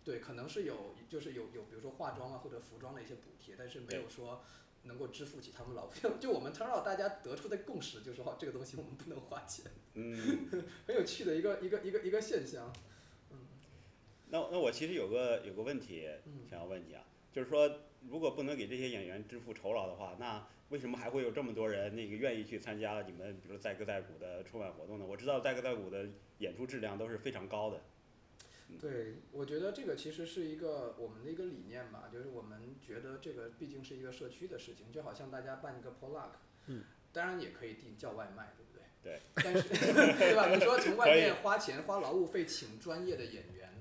对，可能是有，就是有有，比如说化妆啊或者服装的一些补贴，但是没有说能够支付起他们老费。就我们 turn out 大家得出的共识就是说，这个东西我们不能花钱，嗯，很有趣的一个一个一个一个现象。嗯那那我其实有个有个问题嗯想要问你啊，就是说如果不能给这些演员支付酬劳的话，那为什么还会有这么多人那个愿意去参加你们比如载歌载舞的春晚活动呢？我知道载歌载舞的演出质量都是非常高的。对，我觉得这个其实是一个我们的一个理念吧，就是我们觉得这个毕竟是一个社区的事情，就好像大家办一个 potluck，嗯，当然也可以订叫外卖，对不对？对。但是，对吧？你说从外面花钱花劳务费请专业的演员，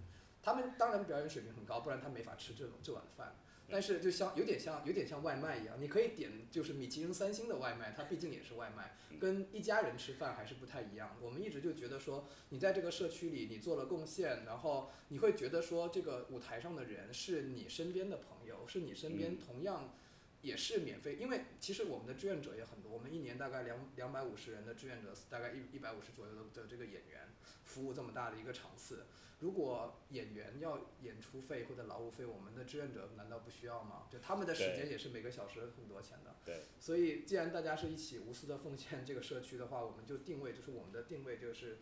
他们当然表演水平很高，不然他没法吃这种这碗饭。但是就像有点像有点像外卖一样，你可以点就是米其林三星的外卖，它毕竟也是外卖，跟一家人吃饭还是不太一样。我们一直就觉得说，你在这个社区里你做了贡献，然后你会觉得说这个舞台上的人是你身边的朋友，是你身边嗯同样也是免费，因为其实我们的志愿者也很多，我们一年大概两两百五十人的志愿者，大概一一百五十左右的的这个演员，服务这么大的一个场次。如果演员要演出费或者劳务费，我们的志愿者难道不需要吗？就他们的时间也是每个小时很多钱的。对。所以，既然大家是一起无私的奉献这个社区的话，我们就定位，就是我们的定位就是，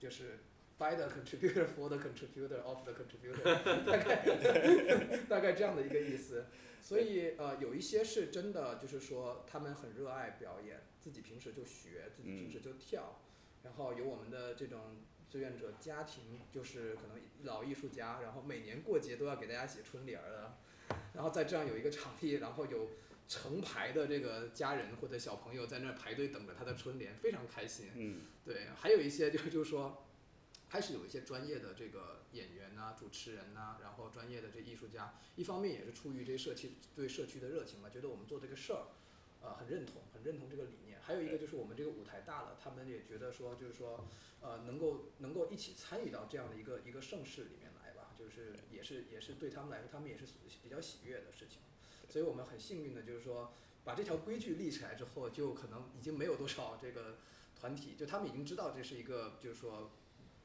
就是 by the contributor for the contributor of the contributor，大概大概这样的一个意思。所以呃，有一些是真的，就是说他们很热爱表演，自己平时就学，自己平时就跳，然后有我们的这种志愿者家庭，就是可能老艺术家，然后每年过节都要给大家写春联儿的，然后在这样有一个场地，然后有成排的这个家人或者小朋友在那儿排队等着他的春联，非常开心。嗯，对，还有一些就就是说，开始有一些专业的这个演员呐、主持人呐、然后专业的这艺术家，一方面也是出于这社区对社区的热情嘛，觉得我们做这个事儿，呃，很认同，很认同这个理念。还有一个就是我们这个舞台大了，他们也觉得说，就是说，呃，能够能够一起参与到这样的一个一个盛世里面来吧，就是也是也是对他们来说，他们也是比较喜悦的事情。所以我们很幸运的，就是说把这条规矩立起来之后，就可能已经没有多少这个团体，就他们已经知道这是一个就是说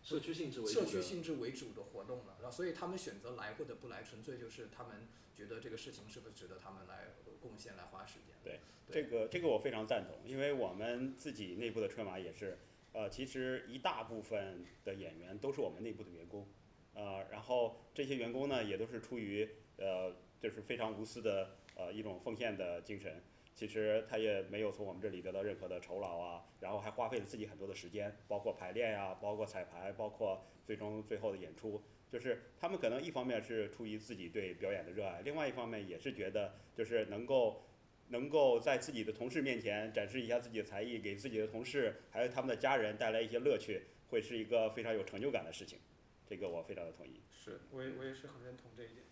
社区性质为主的社区性质为主的活动了，然后所以他们选择来或者不来，纯粹就是他们觉得这个事情是不是值得他们来贡献、来花时间。对对这个这个我非常赞同，因为我们自己内部的春晚也是，呃，其实一大部分的演员都是我们内部的员工，呃，然后这些员工呢也都是出于呃就是非常无私的呃一种奉献的精神。其实他也没有从我们这里得到任何的酬劳啊，然后还花费了自己很多的时间，包括排练呀、包括彩排，包括最终最后的演出。就是他们可能一方面是出于自己对表演的热爱，另外一方面也是觉得就是能够能够在自己的同事面前展示一下自己的才艺，给自己的同事还有他们的家人带来一些乐趣，会是一个非常有成就感的事情。这个我非常的同意。是，我也我也是很认同这一点。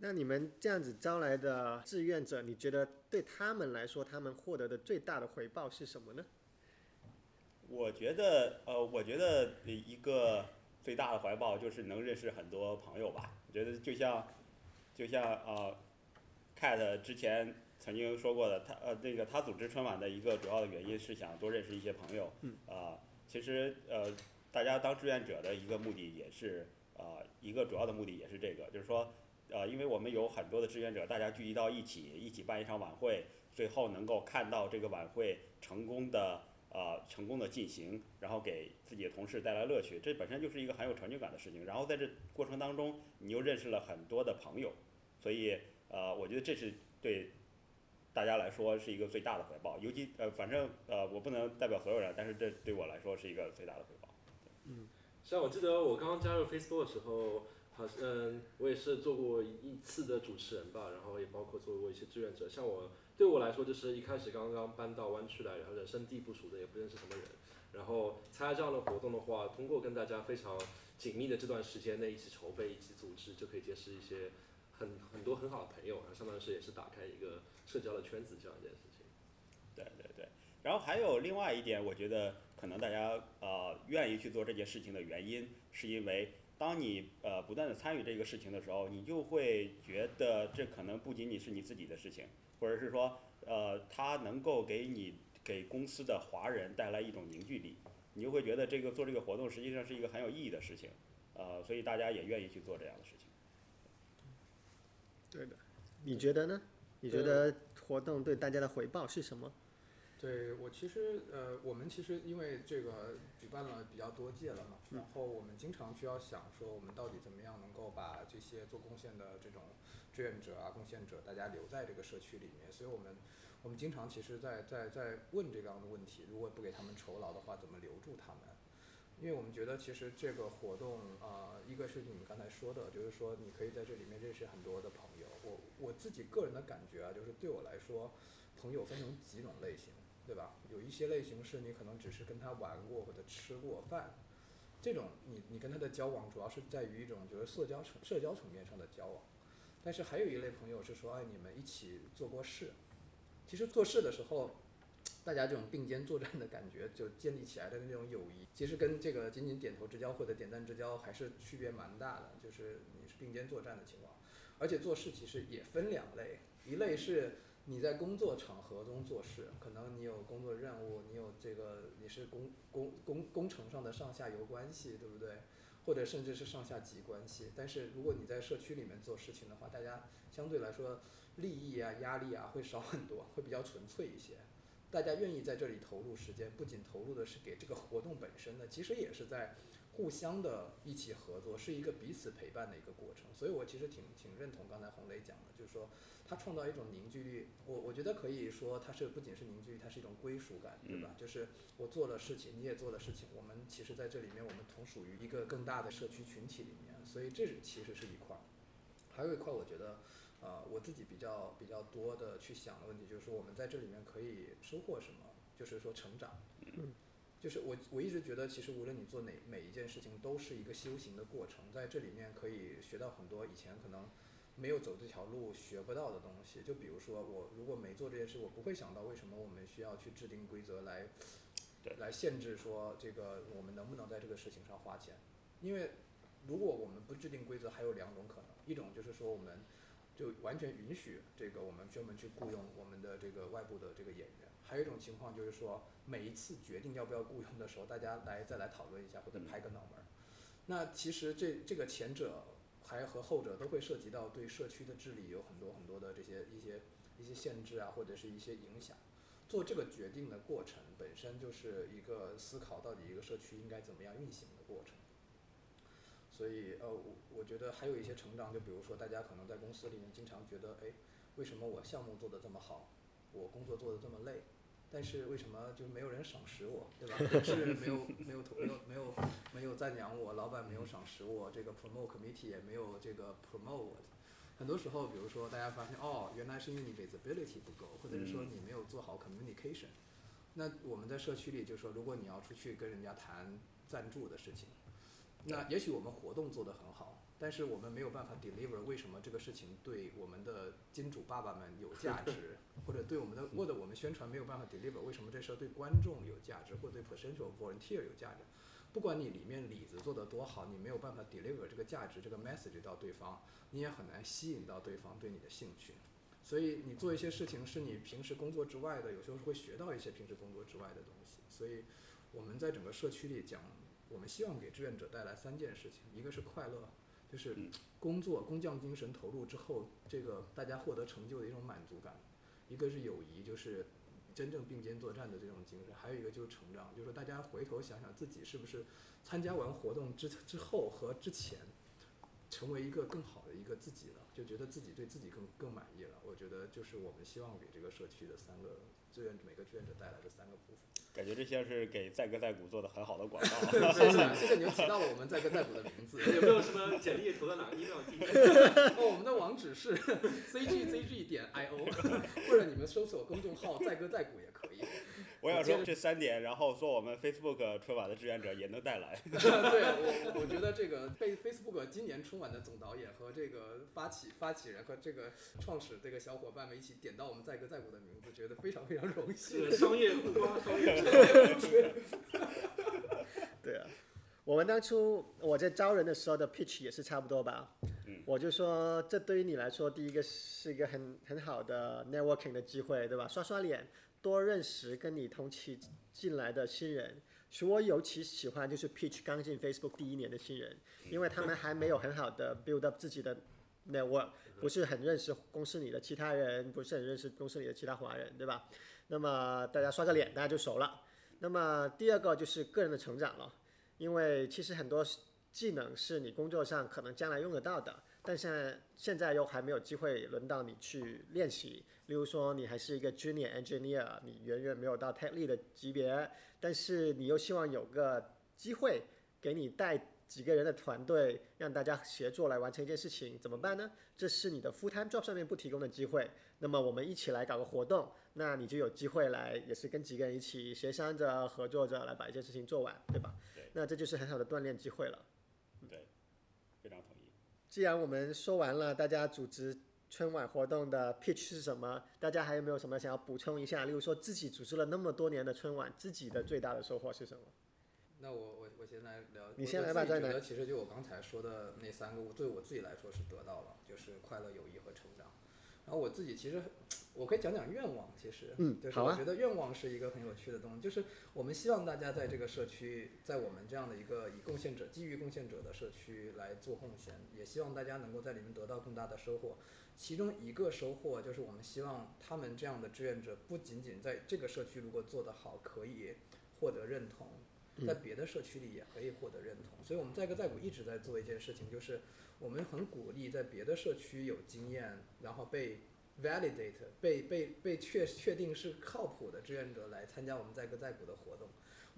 那你们这样子招来的志愿者，你觉得对他们来说，他们获得的最大的回报是什么呢？我觉得，呃，我觉得一个最大的怀抱就是能认识很多朋友吧。我觉得就像就像呃，Cat 之前曾经说过的，他呃那个他组织春晚的一个主要的原因是想多认识一些朋友。嗯。啊，其实呃，大家当志愿者的一个目的也是呃一个主要的目的也是这个，就是说呃，因为我们有很多的志愿者，大家聚集到一起，一起办一场晚会，最后能够看到这个晚会成功的呃成功的进行，然后给自己的同事带来乐趣，这本身就是一个很有成就感的事情。然后在这过程当中，你又认识了很多的朋友，所以呃，我觉得这是对大家来说是一个最大的回报。尤其呃，反正呃，我不能代表所有人，但是这对我来说是一个最大的回报。嗯像我记得我刚刚加入 Facebook 的时候，好嗯，我也是做过一次的主持人吧，然后也包括做过一些志愿者。像我对我来说，就是一开始刚刚搬到湾区来，然后人生地不熟的，也不认识什么人，然后参加这样的活动的话，通过跟大家非常紧密的这段时间内一起筹备、一起组织，就可以结识一些很很多很好的朋友，然后相当于是也是打开一个社交的圈子这样一件事情。对对对，然后还有另外一点，我觉得可能大家呃愿意去做这件事情的原因，是因为当你呃不断的参与这个事情的时候，你就会觉得这可能不仅仅是你自己的事情，或者是说呃它能够给你给公司的华人带来一种凝聚力，你就会觉得这个做这个活动实际上是一个很有意义的事情，呃，所以大家也愿意去做这样的事情。对的，你觉得呢？你觉得活动对大家的回报是什么？对我其实呃，我们其实因为这个举办了比较多届了嘛，然后我们经常需要想说，我们到底怎么样能够把这些做贡献的这种志愿者啊、贡献者，大家留在这个社区里面。所以我们我们经常其实在在在问这样的问题：如果不给他们酬劳的话，怎么留住他们？因为我们觉得其实这个活动啊、呃一个是你们刚才说的，就是说你可以在这里面认识很多的朋友。我我自己个人的感觉啊，就是对我来说，朋友分成几种类型。对吧？有一些类型是你可能只是跟他玩过或者吃过饭，这种你你跟他的交往主要是在于一种就是社交层社交层面上的交往。但是还有一类朋友是说，哎，你们一起做过事，其实做事的时候，大家这种并肩作战的感觉就建立起来的那种友谊，其实跟这个仅仅点头之交或者点赞之交还是区别蛮大的，就是你是并肩作战的情况。而且做事其实也分两类，一类是。你在工作场合中做事，可能你有工作任务，你有这个你是工工工工程上的上下游关系，对不对？或者甚至是上下级关系。但是如果你在社区里面做事情的话，大家相对来说利益啊、压力啊会少很多，会比较纯粹一些。大家愿意在这里投入时间，不仅投入的是给这个活动本身的，其实也是在互相的一起合作，是一个彼此陪伴的一个过程。所以我其实挺挺认同刚才洪雷讲的，就是说。它创造一种凝聚力，我我觉得可以说它是不仅是凝聚力，它是一种归属感，对吧？就是我做了事情，你也做了事情，我们其实在这里面，我们同属于一个更大的社区群体里面，所以这其实是一块儿。还有一块，我觉得，呃，我自己比较比较多的去想的问题，就是说我们在这里面可以收获什么？就是说成长。嗯。就是我我一直觉得，其实无论你做哪每一件事情，都是一个修行的过程，在这里面可以学到很多以前可能。没有走这条路学不到的东西，就比如说我如果没做这件事，我不会想到为什么我们需要去制定规则来，来限制说这个我们能不能在这个事情上花钱。因为如果我们不制定规则，还有两种可能，一种就是说我们就完全允许这个我们专门去雇佣我们的这个外部的这个演员，还有一种情况就是说每一次决定要不要雇佣的时候，大家来再来讨论一下或者拍个脑门儿。那其实这这个前者。还和后者都会涉及到对社区的治理有很多很多的这些一些一些限制啊，或者是一些影响。做这个决定的过程本身就是一个思考到底一个社区应该怎么样运行的过程。所以呃，我我觉得还有一些成长，就比如说大家可能在公司里面经常觉得，哎，为什么我项目做得这么好，我工作做得这么累？但是为什么就没有人赏识我，对吧？是没有没有没有没有没有赞扬我，老板没有赏识我，这个 promote committee 也没有这个 promote 我。很多时候，比如说大家发现哦，原来是因为你 visibility 不够，或者是说你没有做好 communication。那我们在社区里就说，如果你要出去跟人家谈赞助的事情，那也许我们活动做得很好。但是我们没有办法 deliver，为什么这个事情对我们的金主爸爸们有价值，或者对我们的或者我们宣传没有办法 deliver，为什么这事儿对观众有价值，或者对 potential volunteer 有价值？不管你里面里子做得多好，你没有办法 deliver 这个价值、这个 message 到对方，你也很难吸引到对方对你的兴趣。所以你做一些事情是你平时工作之外的，有时候会学到一些平时工作之外的东西。所以我们在整个社区里讲，我们希望给志愿者带来三件事情，一个是快乐，就是嗯。工作工匠精神投入之后，这个大家获得成就的一种满足感；一个是友谊，就是真正并肩作战的这种精神；还有一个就是成长，就是说大家回头想想自己是不是参加完活动之之后和之前，成为一个更好的一个自己了，就觉得自己对自己更更满意了。我觉得就是我们希望给这个社区的三个志愿者每个志愿者带来的三个部分。感觉这些是给载歌载鼓做的很好的广告。谢谢，谢谢你又提到了我们载歌载鼓的名字。有没有什么简历投到哪个 email 地址？哦，我们的网址是 cgzg 点 io，或者你们搜索公众号“载歌载鼓”也可以。我想说这三点，然后做我们 Facebook 春晚的志愿者也能带来。对我，我觉得这个被 Facebook 今年春晚的总导演和这个发起发起人和这个创始这个小伙伴们一起点到我们载歌载舞的名字，觉得非常非常荣幸。是商业互光，商业 对啊，我们当初我在招人的时候的 pitch 也是差不多吧。嗯我就说，这对于你来说，第一个是一个很很好的 networking 的机会，对吧？刷刷脸，多认识跟你同期进来的新人。所以我尤其喜欢就是 pitch 刚进 Facebook 第一年的新人，因为他们还没有很好的 build up 自己的 network，不是很认识公司里的其他人，不是很认识公司里的其他华人，对吧？那么大家刷个脸，大家就熟了。那么第二个就是个人的成长了，因为其实很多技能是你工作上可能将来用得到的，但是现在又还没有机会轮到你去练习。例如说，你还是一个 junior engineer，你远远没有到 tech lead 的级别，但是你又希望有个机会给你带几个人的团队，让大家协作来完成一件事情，怎么办呢？这是你的 full time job 上面不提供的机会。那么我们一起来搞个活动，那你就有机会来，也是跟几个人一起协商着、合作着来把一件事情做完，对吧？对那这就是很好的锻炼机会了。既然我们说完了大家组织春晚活动的 pitch 是什么，大家还有没有什么想要补充一下？例如说自己组织了那么多年的春晚，自己的最大的收获是什么？那我我我先来聊，你先来吧再来我自己觉得其实就我刚才说的那三个，我对我自己来说是得到了，就是快乐、友谊和成长。然后我自己其实我可以讲讲愿望，其实，嗯就是我觉得愿望是一个很有趣的东西，就是我们希望大家在这个社区，在我们这样的一个以贡献者、基于贡献者的社区来做贡献，也希望大家能够在里面得到更大的收获。其中一个收获就是我们希望他们这样的志愿者不仅仅在这个社区如果做得好，可以获得认同，在别的社区里也可以获得认同。所以我们在歌在谷一直在做一件事情，就是我们很鼓励在别的社区有经验，然后被 validate 被被被确确定是靠谱的志愿者来参加我们在歌在谷的活动。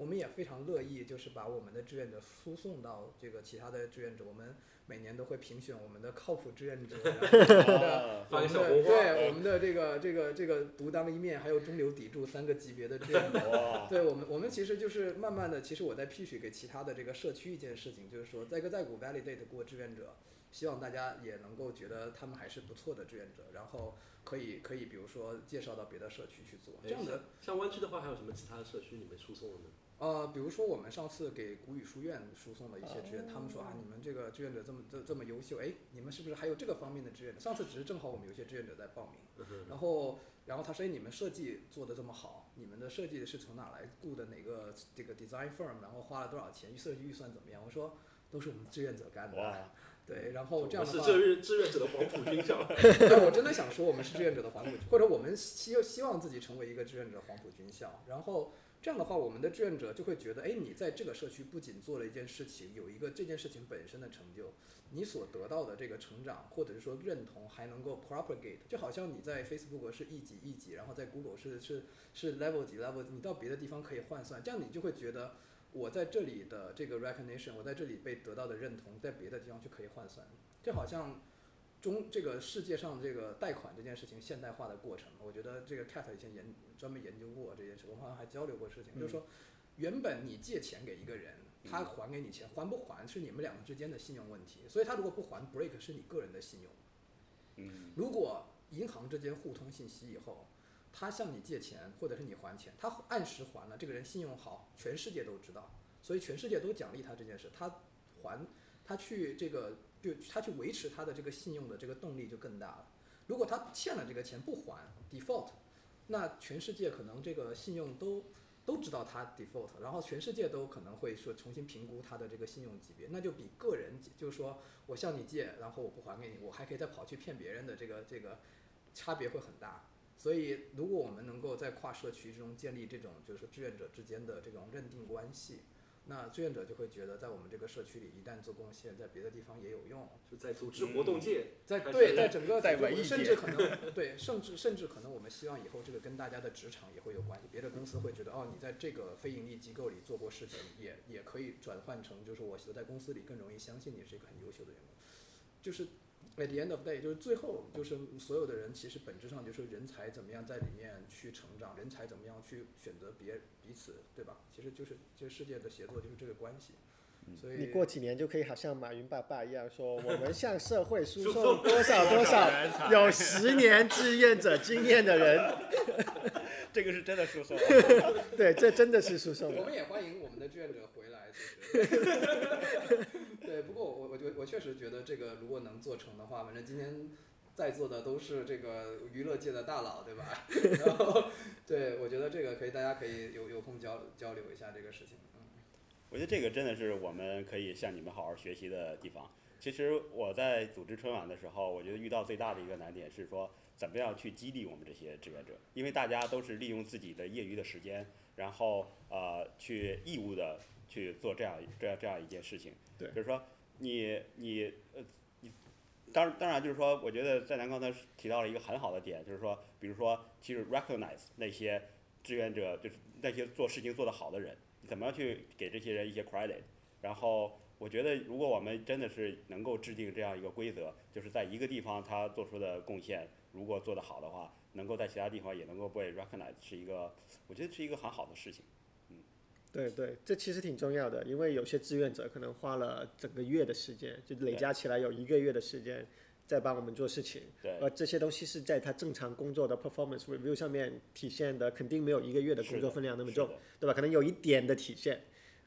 我们也非常乐意，就是把我们的志愿者输送到这个其他的志愿者。我们每年都会评选我们的靠谱志愿者，然后我们的啊发我们的个小红花对我们的这个这个这个独当一面，还有中流砥柱三个级别的志愿者。对我们，我们其实就是慢慢的，其实我在 pitch 给其他的这个社区一件事情，就是说，在歌在鼓 validate 过志愿者，希望大家也能够觉得他们还是不错的志愿者，然后可以可以比如说介绍到别的社区去做，这样的像湾区的话，还有什么其他的社区你们输送的呢？呃，比如说我们上次给古语书院输送了一些志愿，他们说啊，你们这个志愿者这么这这么优秀，哎，你们是不是还有这个方面的志愿者？上次只是正好我们有些志愿者在报名，然后然后他说，哎，你们设计做的这么好，你们的设计是从哪来雇的哪个这个 design firm，然后花了多少钱，设计预算怎么样？我说都是我们志愿者干的，哇，对，然后这样的话，是志愿 志愿者的黄埔军校。对，我真的想说，我们是志愿者的黄埔，或者我们希希望自己成为一个志愿者黄埔军校。然后这样的话，我们的志愿者就会觉得，哎，你在这个社区不仅做了一件事情，有一个这件事情本身的成就，你所得到的这个成长或者是说认同，还能够 propagate，就好像你在 Facebook 是一级一级，然后在 Google 是是是 level 级 level，你到别的地方可以换算，这样你就会觉得。我在这里的这个 recognition，我在这里被得到的认同，在别的地方就可以换算，就好像中这个世界上这个贷款这件事情现代化的过程，我觉得这个 Cat 以前研专门研究过这件事，我们好像还交流过事情，就是说，原本你借钱给一个人，他还给你钱，还不还是你们两个之间的信用问题，所以他如果不还 break 是你个人的信用。嗯，如果银行之间互通信息以后，他向你借钱，或者是你还钱，他按时还了，这个人信用好，全世界都知道，所以全世界都奖励他这件事，他还他去这个就他去维持他的这个信用的这个动力就更大了。如果他欠了这个钱不还 default，那全世界可能这个信用都都知道他 default，然后全世界都可能会说重新评估他的这个信用级别，那就比个人就是说我向你借，然后我不还给你，我还可以再跑去骗别人的这个这个差别会很大。所以，如果我们能够在跨社区中建立这种就是说志愿者之间的这种认定关系，那志愿者就会觉得在我们这个社区里一旦做贡献，在别的地方也有用。就在组织活动界，在对，在整个在文艺界甚至可能对，甚至甚至可能我们希望以后这个跟大家的职场也会有关系，别的公司会觉得哦，你在这个非盈利机构里做过事情，也也可以转换成就是我在公司里更容易相信你是一个很优秀的员工，就是 at the end of day，就是最后就是所有的人其实本质上就是人才怎么样在里面去成长，人才怎么样去选择别彼此，对吧？其实就是这世界的协作就是这个关系，所以你过几年就可以好像马云爸爸一样说，我们向社会 输输送送多少多少有十年志愿者经验的人，这个是真的输送。对，这真的是输送。我们也欢迎我们的志愿者回来，其实。我确实觉得这个如果能做成的话，反正今天在座的都是这个娱乐界的大佬，对吧？然后，对我觉得这个可以，大家可以有有空交交流一下这个事情。嗯，我觉得这个真的是我们可以向你们好好学习的地方。其实我在组织春晚的时候，我觉得遇到最大的一个难点是说，怎么样去激励我们这些志愿者，因为大家都是利用自己的业余的时间，然后呃去义务的去做这样这样这样一件事情。对就是说你你呃你。当然，当然，就是说，我觉得在咱刚才提到了一个很好的点，就是说，比如说，其实 recognize 那些志愿者，就是那些做事情做得好的人，怎么样去给这些人一些 credit，然后我觉得，如果我们真的是能够制定这样一个规则，就是在一个地方他做出的贡献，如果做得好的话，能够在其他地方也能够被 recognize，是一个，我觉得是一个很好的事情。对对，这其实挺重要的，因为有些志愿者可能花了整个月的时间，就累加起来有一个月的时间在帮我们做事情，对，而这些东西是在他正常工作的 performance review 上面体现的，肯定没有一个月的工作分量那么重对吧？可能有一点的体现。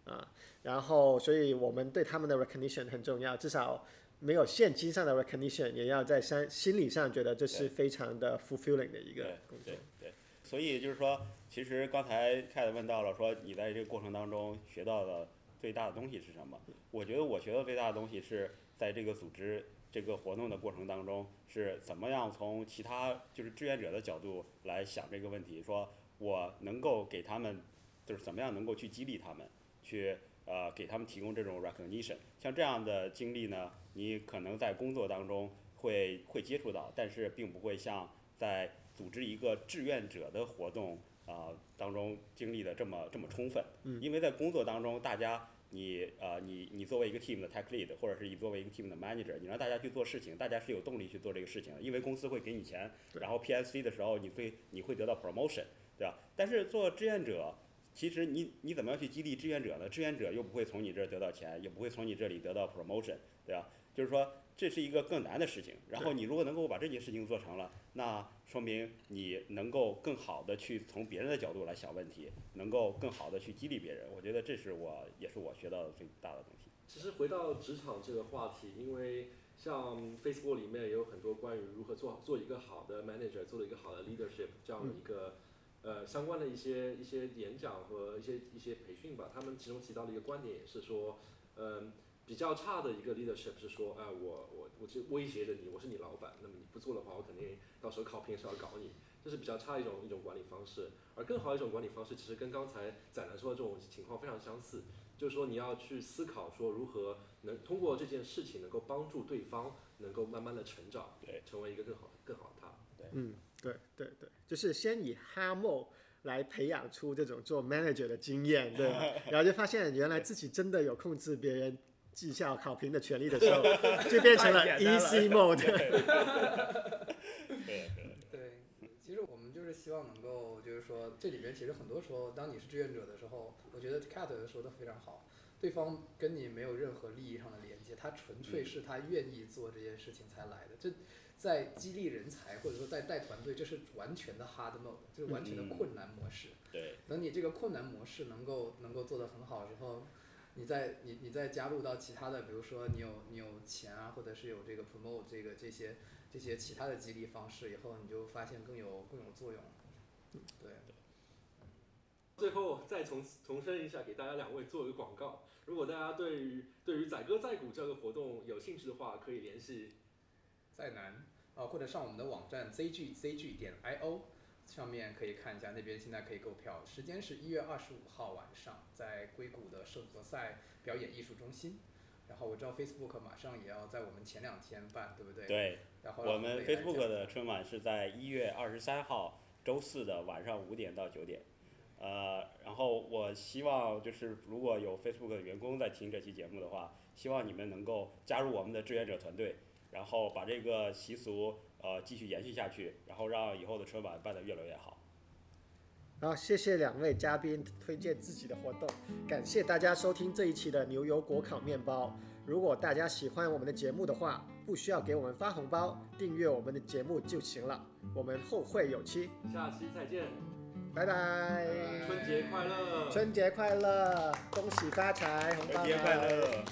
啊，然后所以我们对他们的 recognition 很重要，至少没有现金上的 recognition，也要在心心理上觉得这是非常的 fulfilling 的一个工作。对。对，所以就是说，其实刚才 Cat 问到了，说你在这个过程当中学到的最大的东西是什么？我觉得我学到最大的东西是在这个组织这个活动的过程当中，是怎么样从其他就是志愿者的角度来想这个问题，说我能够给他们，就是怎么样能够去激励他们，去呃给他们提供这种 recognition。像这样的经历呢，你可能在工作当中会会接触到，但是并不会像在组织一个志愿者的活动啊、呃当中经历的这么这么充分。嗯因为在工作当中，大家你呃你你作为一个 team 的 tech lead，或者是你作为一个 team 的 manager，你让大家去做事情，大家是有动力去做这个事情的，因为公司会给你钱，然后 PSC 的时候你会你会得到 promotion，对吧？但是做志愿者。其实你你怎么样去激励志愿者呢？志愿者又不会从你这儿得到钱，也不会从你这里得到 promotion，对吧？就是说这是一个更难的事情。然后你如果能够把这件事情做成了，那说明你能够更好的去从别人的角度来想问题，能够更好的去激励别人。我觉得这是我也是我学到的最大的东西。其实回到职场这个话题，因为像 Facebook 里面也有很多关于如何做做一个好的 manager，做了一个好的 leadership 这样的一个、呃相关的一些一些演讲和一些一些培训吧。他们其中提到的一个观点也是说，嗯、比较差的一个 leadership 是说，哎、我我我就威胁着你，我是你老板，那么你不做的话，我肯定到时候考评是要搞你，这是比较差一种一种管理方式。而更好的一种管理方式，其实跟刚才仔南说的这种情况非常相似，就是说你要去思考说如何能通过这件事情能够帮助对方能够慢慢的成长，对，成为一个更好更好的他。对嗯，对对对，就是先以哈莫来培养出这种做 manager 的经验，对吧？然后就发现原来自己真的有控制别人绩效考评的权利的时候，就变成了 easy mode。对对对，其实我们就是希望能够，就是说这里边其实很多时候，当你是志愿者的时候，我觉得 Cat 说的非常好，对方跟你没有任何利益上的连接，他纯粹是他愿意做这件事情才来的。这在激励人才或者说在带团队，这是完全的 hard mode，就是完全的嗯困难模式。对等你这个困难模式能够能够做得很好之后，你再你你再加入到其他的，比如说你有你有钱啊，或者是有这个 promote 这个这些这些其他的激励方式以后，你就发现更有更有作用。对，最后再重重申一下，给大家两位做一个广告。如果大家对于对于载歌载鼓这个活动有兴趣的话，可以联系再南啊，或者上我们的网站 zg zg 点 io 上面可以看一下，那边现在可以购票，时间是一月二十五号晚上，在硅谷的圣何塞表演艺术中心。然后我知道 Facebook 马上也要在我们前两天办，对不对？对，然后我们 Facebook 的春晚是在一月二十三号周四的晚上五点到九点。呃，然后我希望就是如果有 Facebook 的员工在听这期节目的话，希望你们能够加入我们的志愿者团队，然后把这个习俗呃继续延续下去，然后让以后的春晚办得越来越好。好，谢谢两位嘉宾推荐自己的活动，感谢大家收听这一期的牛油果烤面包。如果大家喜欢我们的节目的话，不需要给我们发红包，订阅我们的节目就行了。我们后会有期，下期再见，拜拜，春节快乐！春节快乐，恭喜发财，红包春节快乐！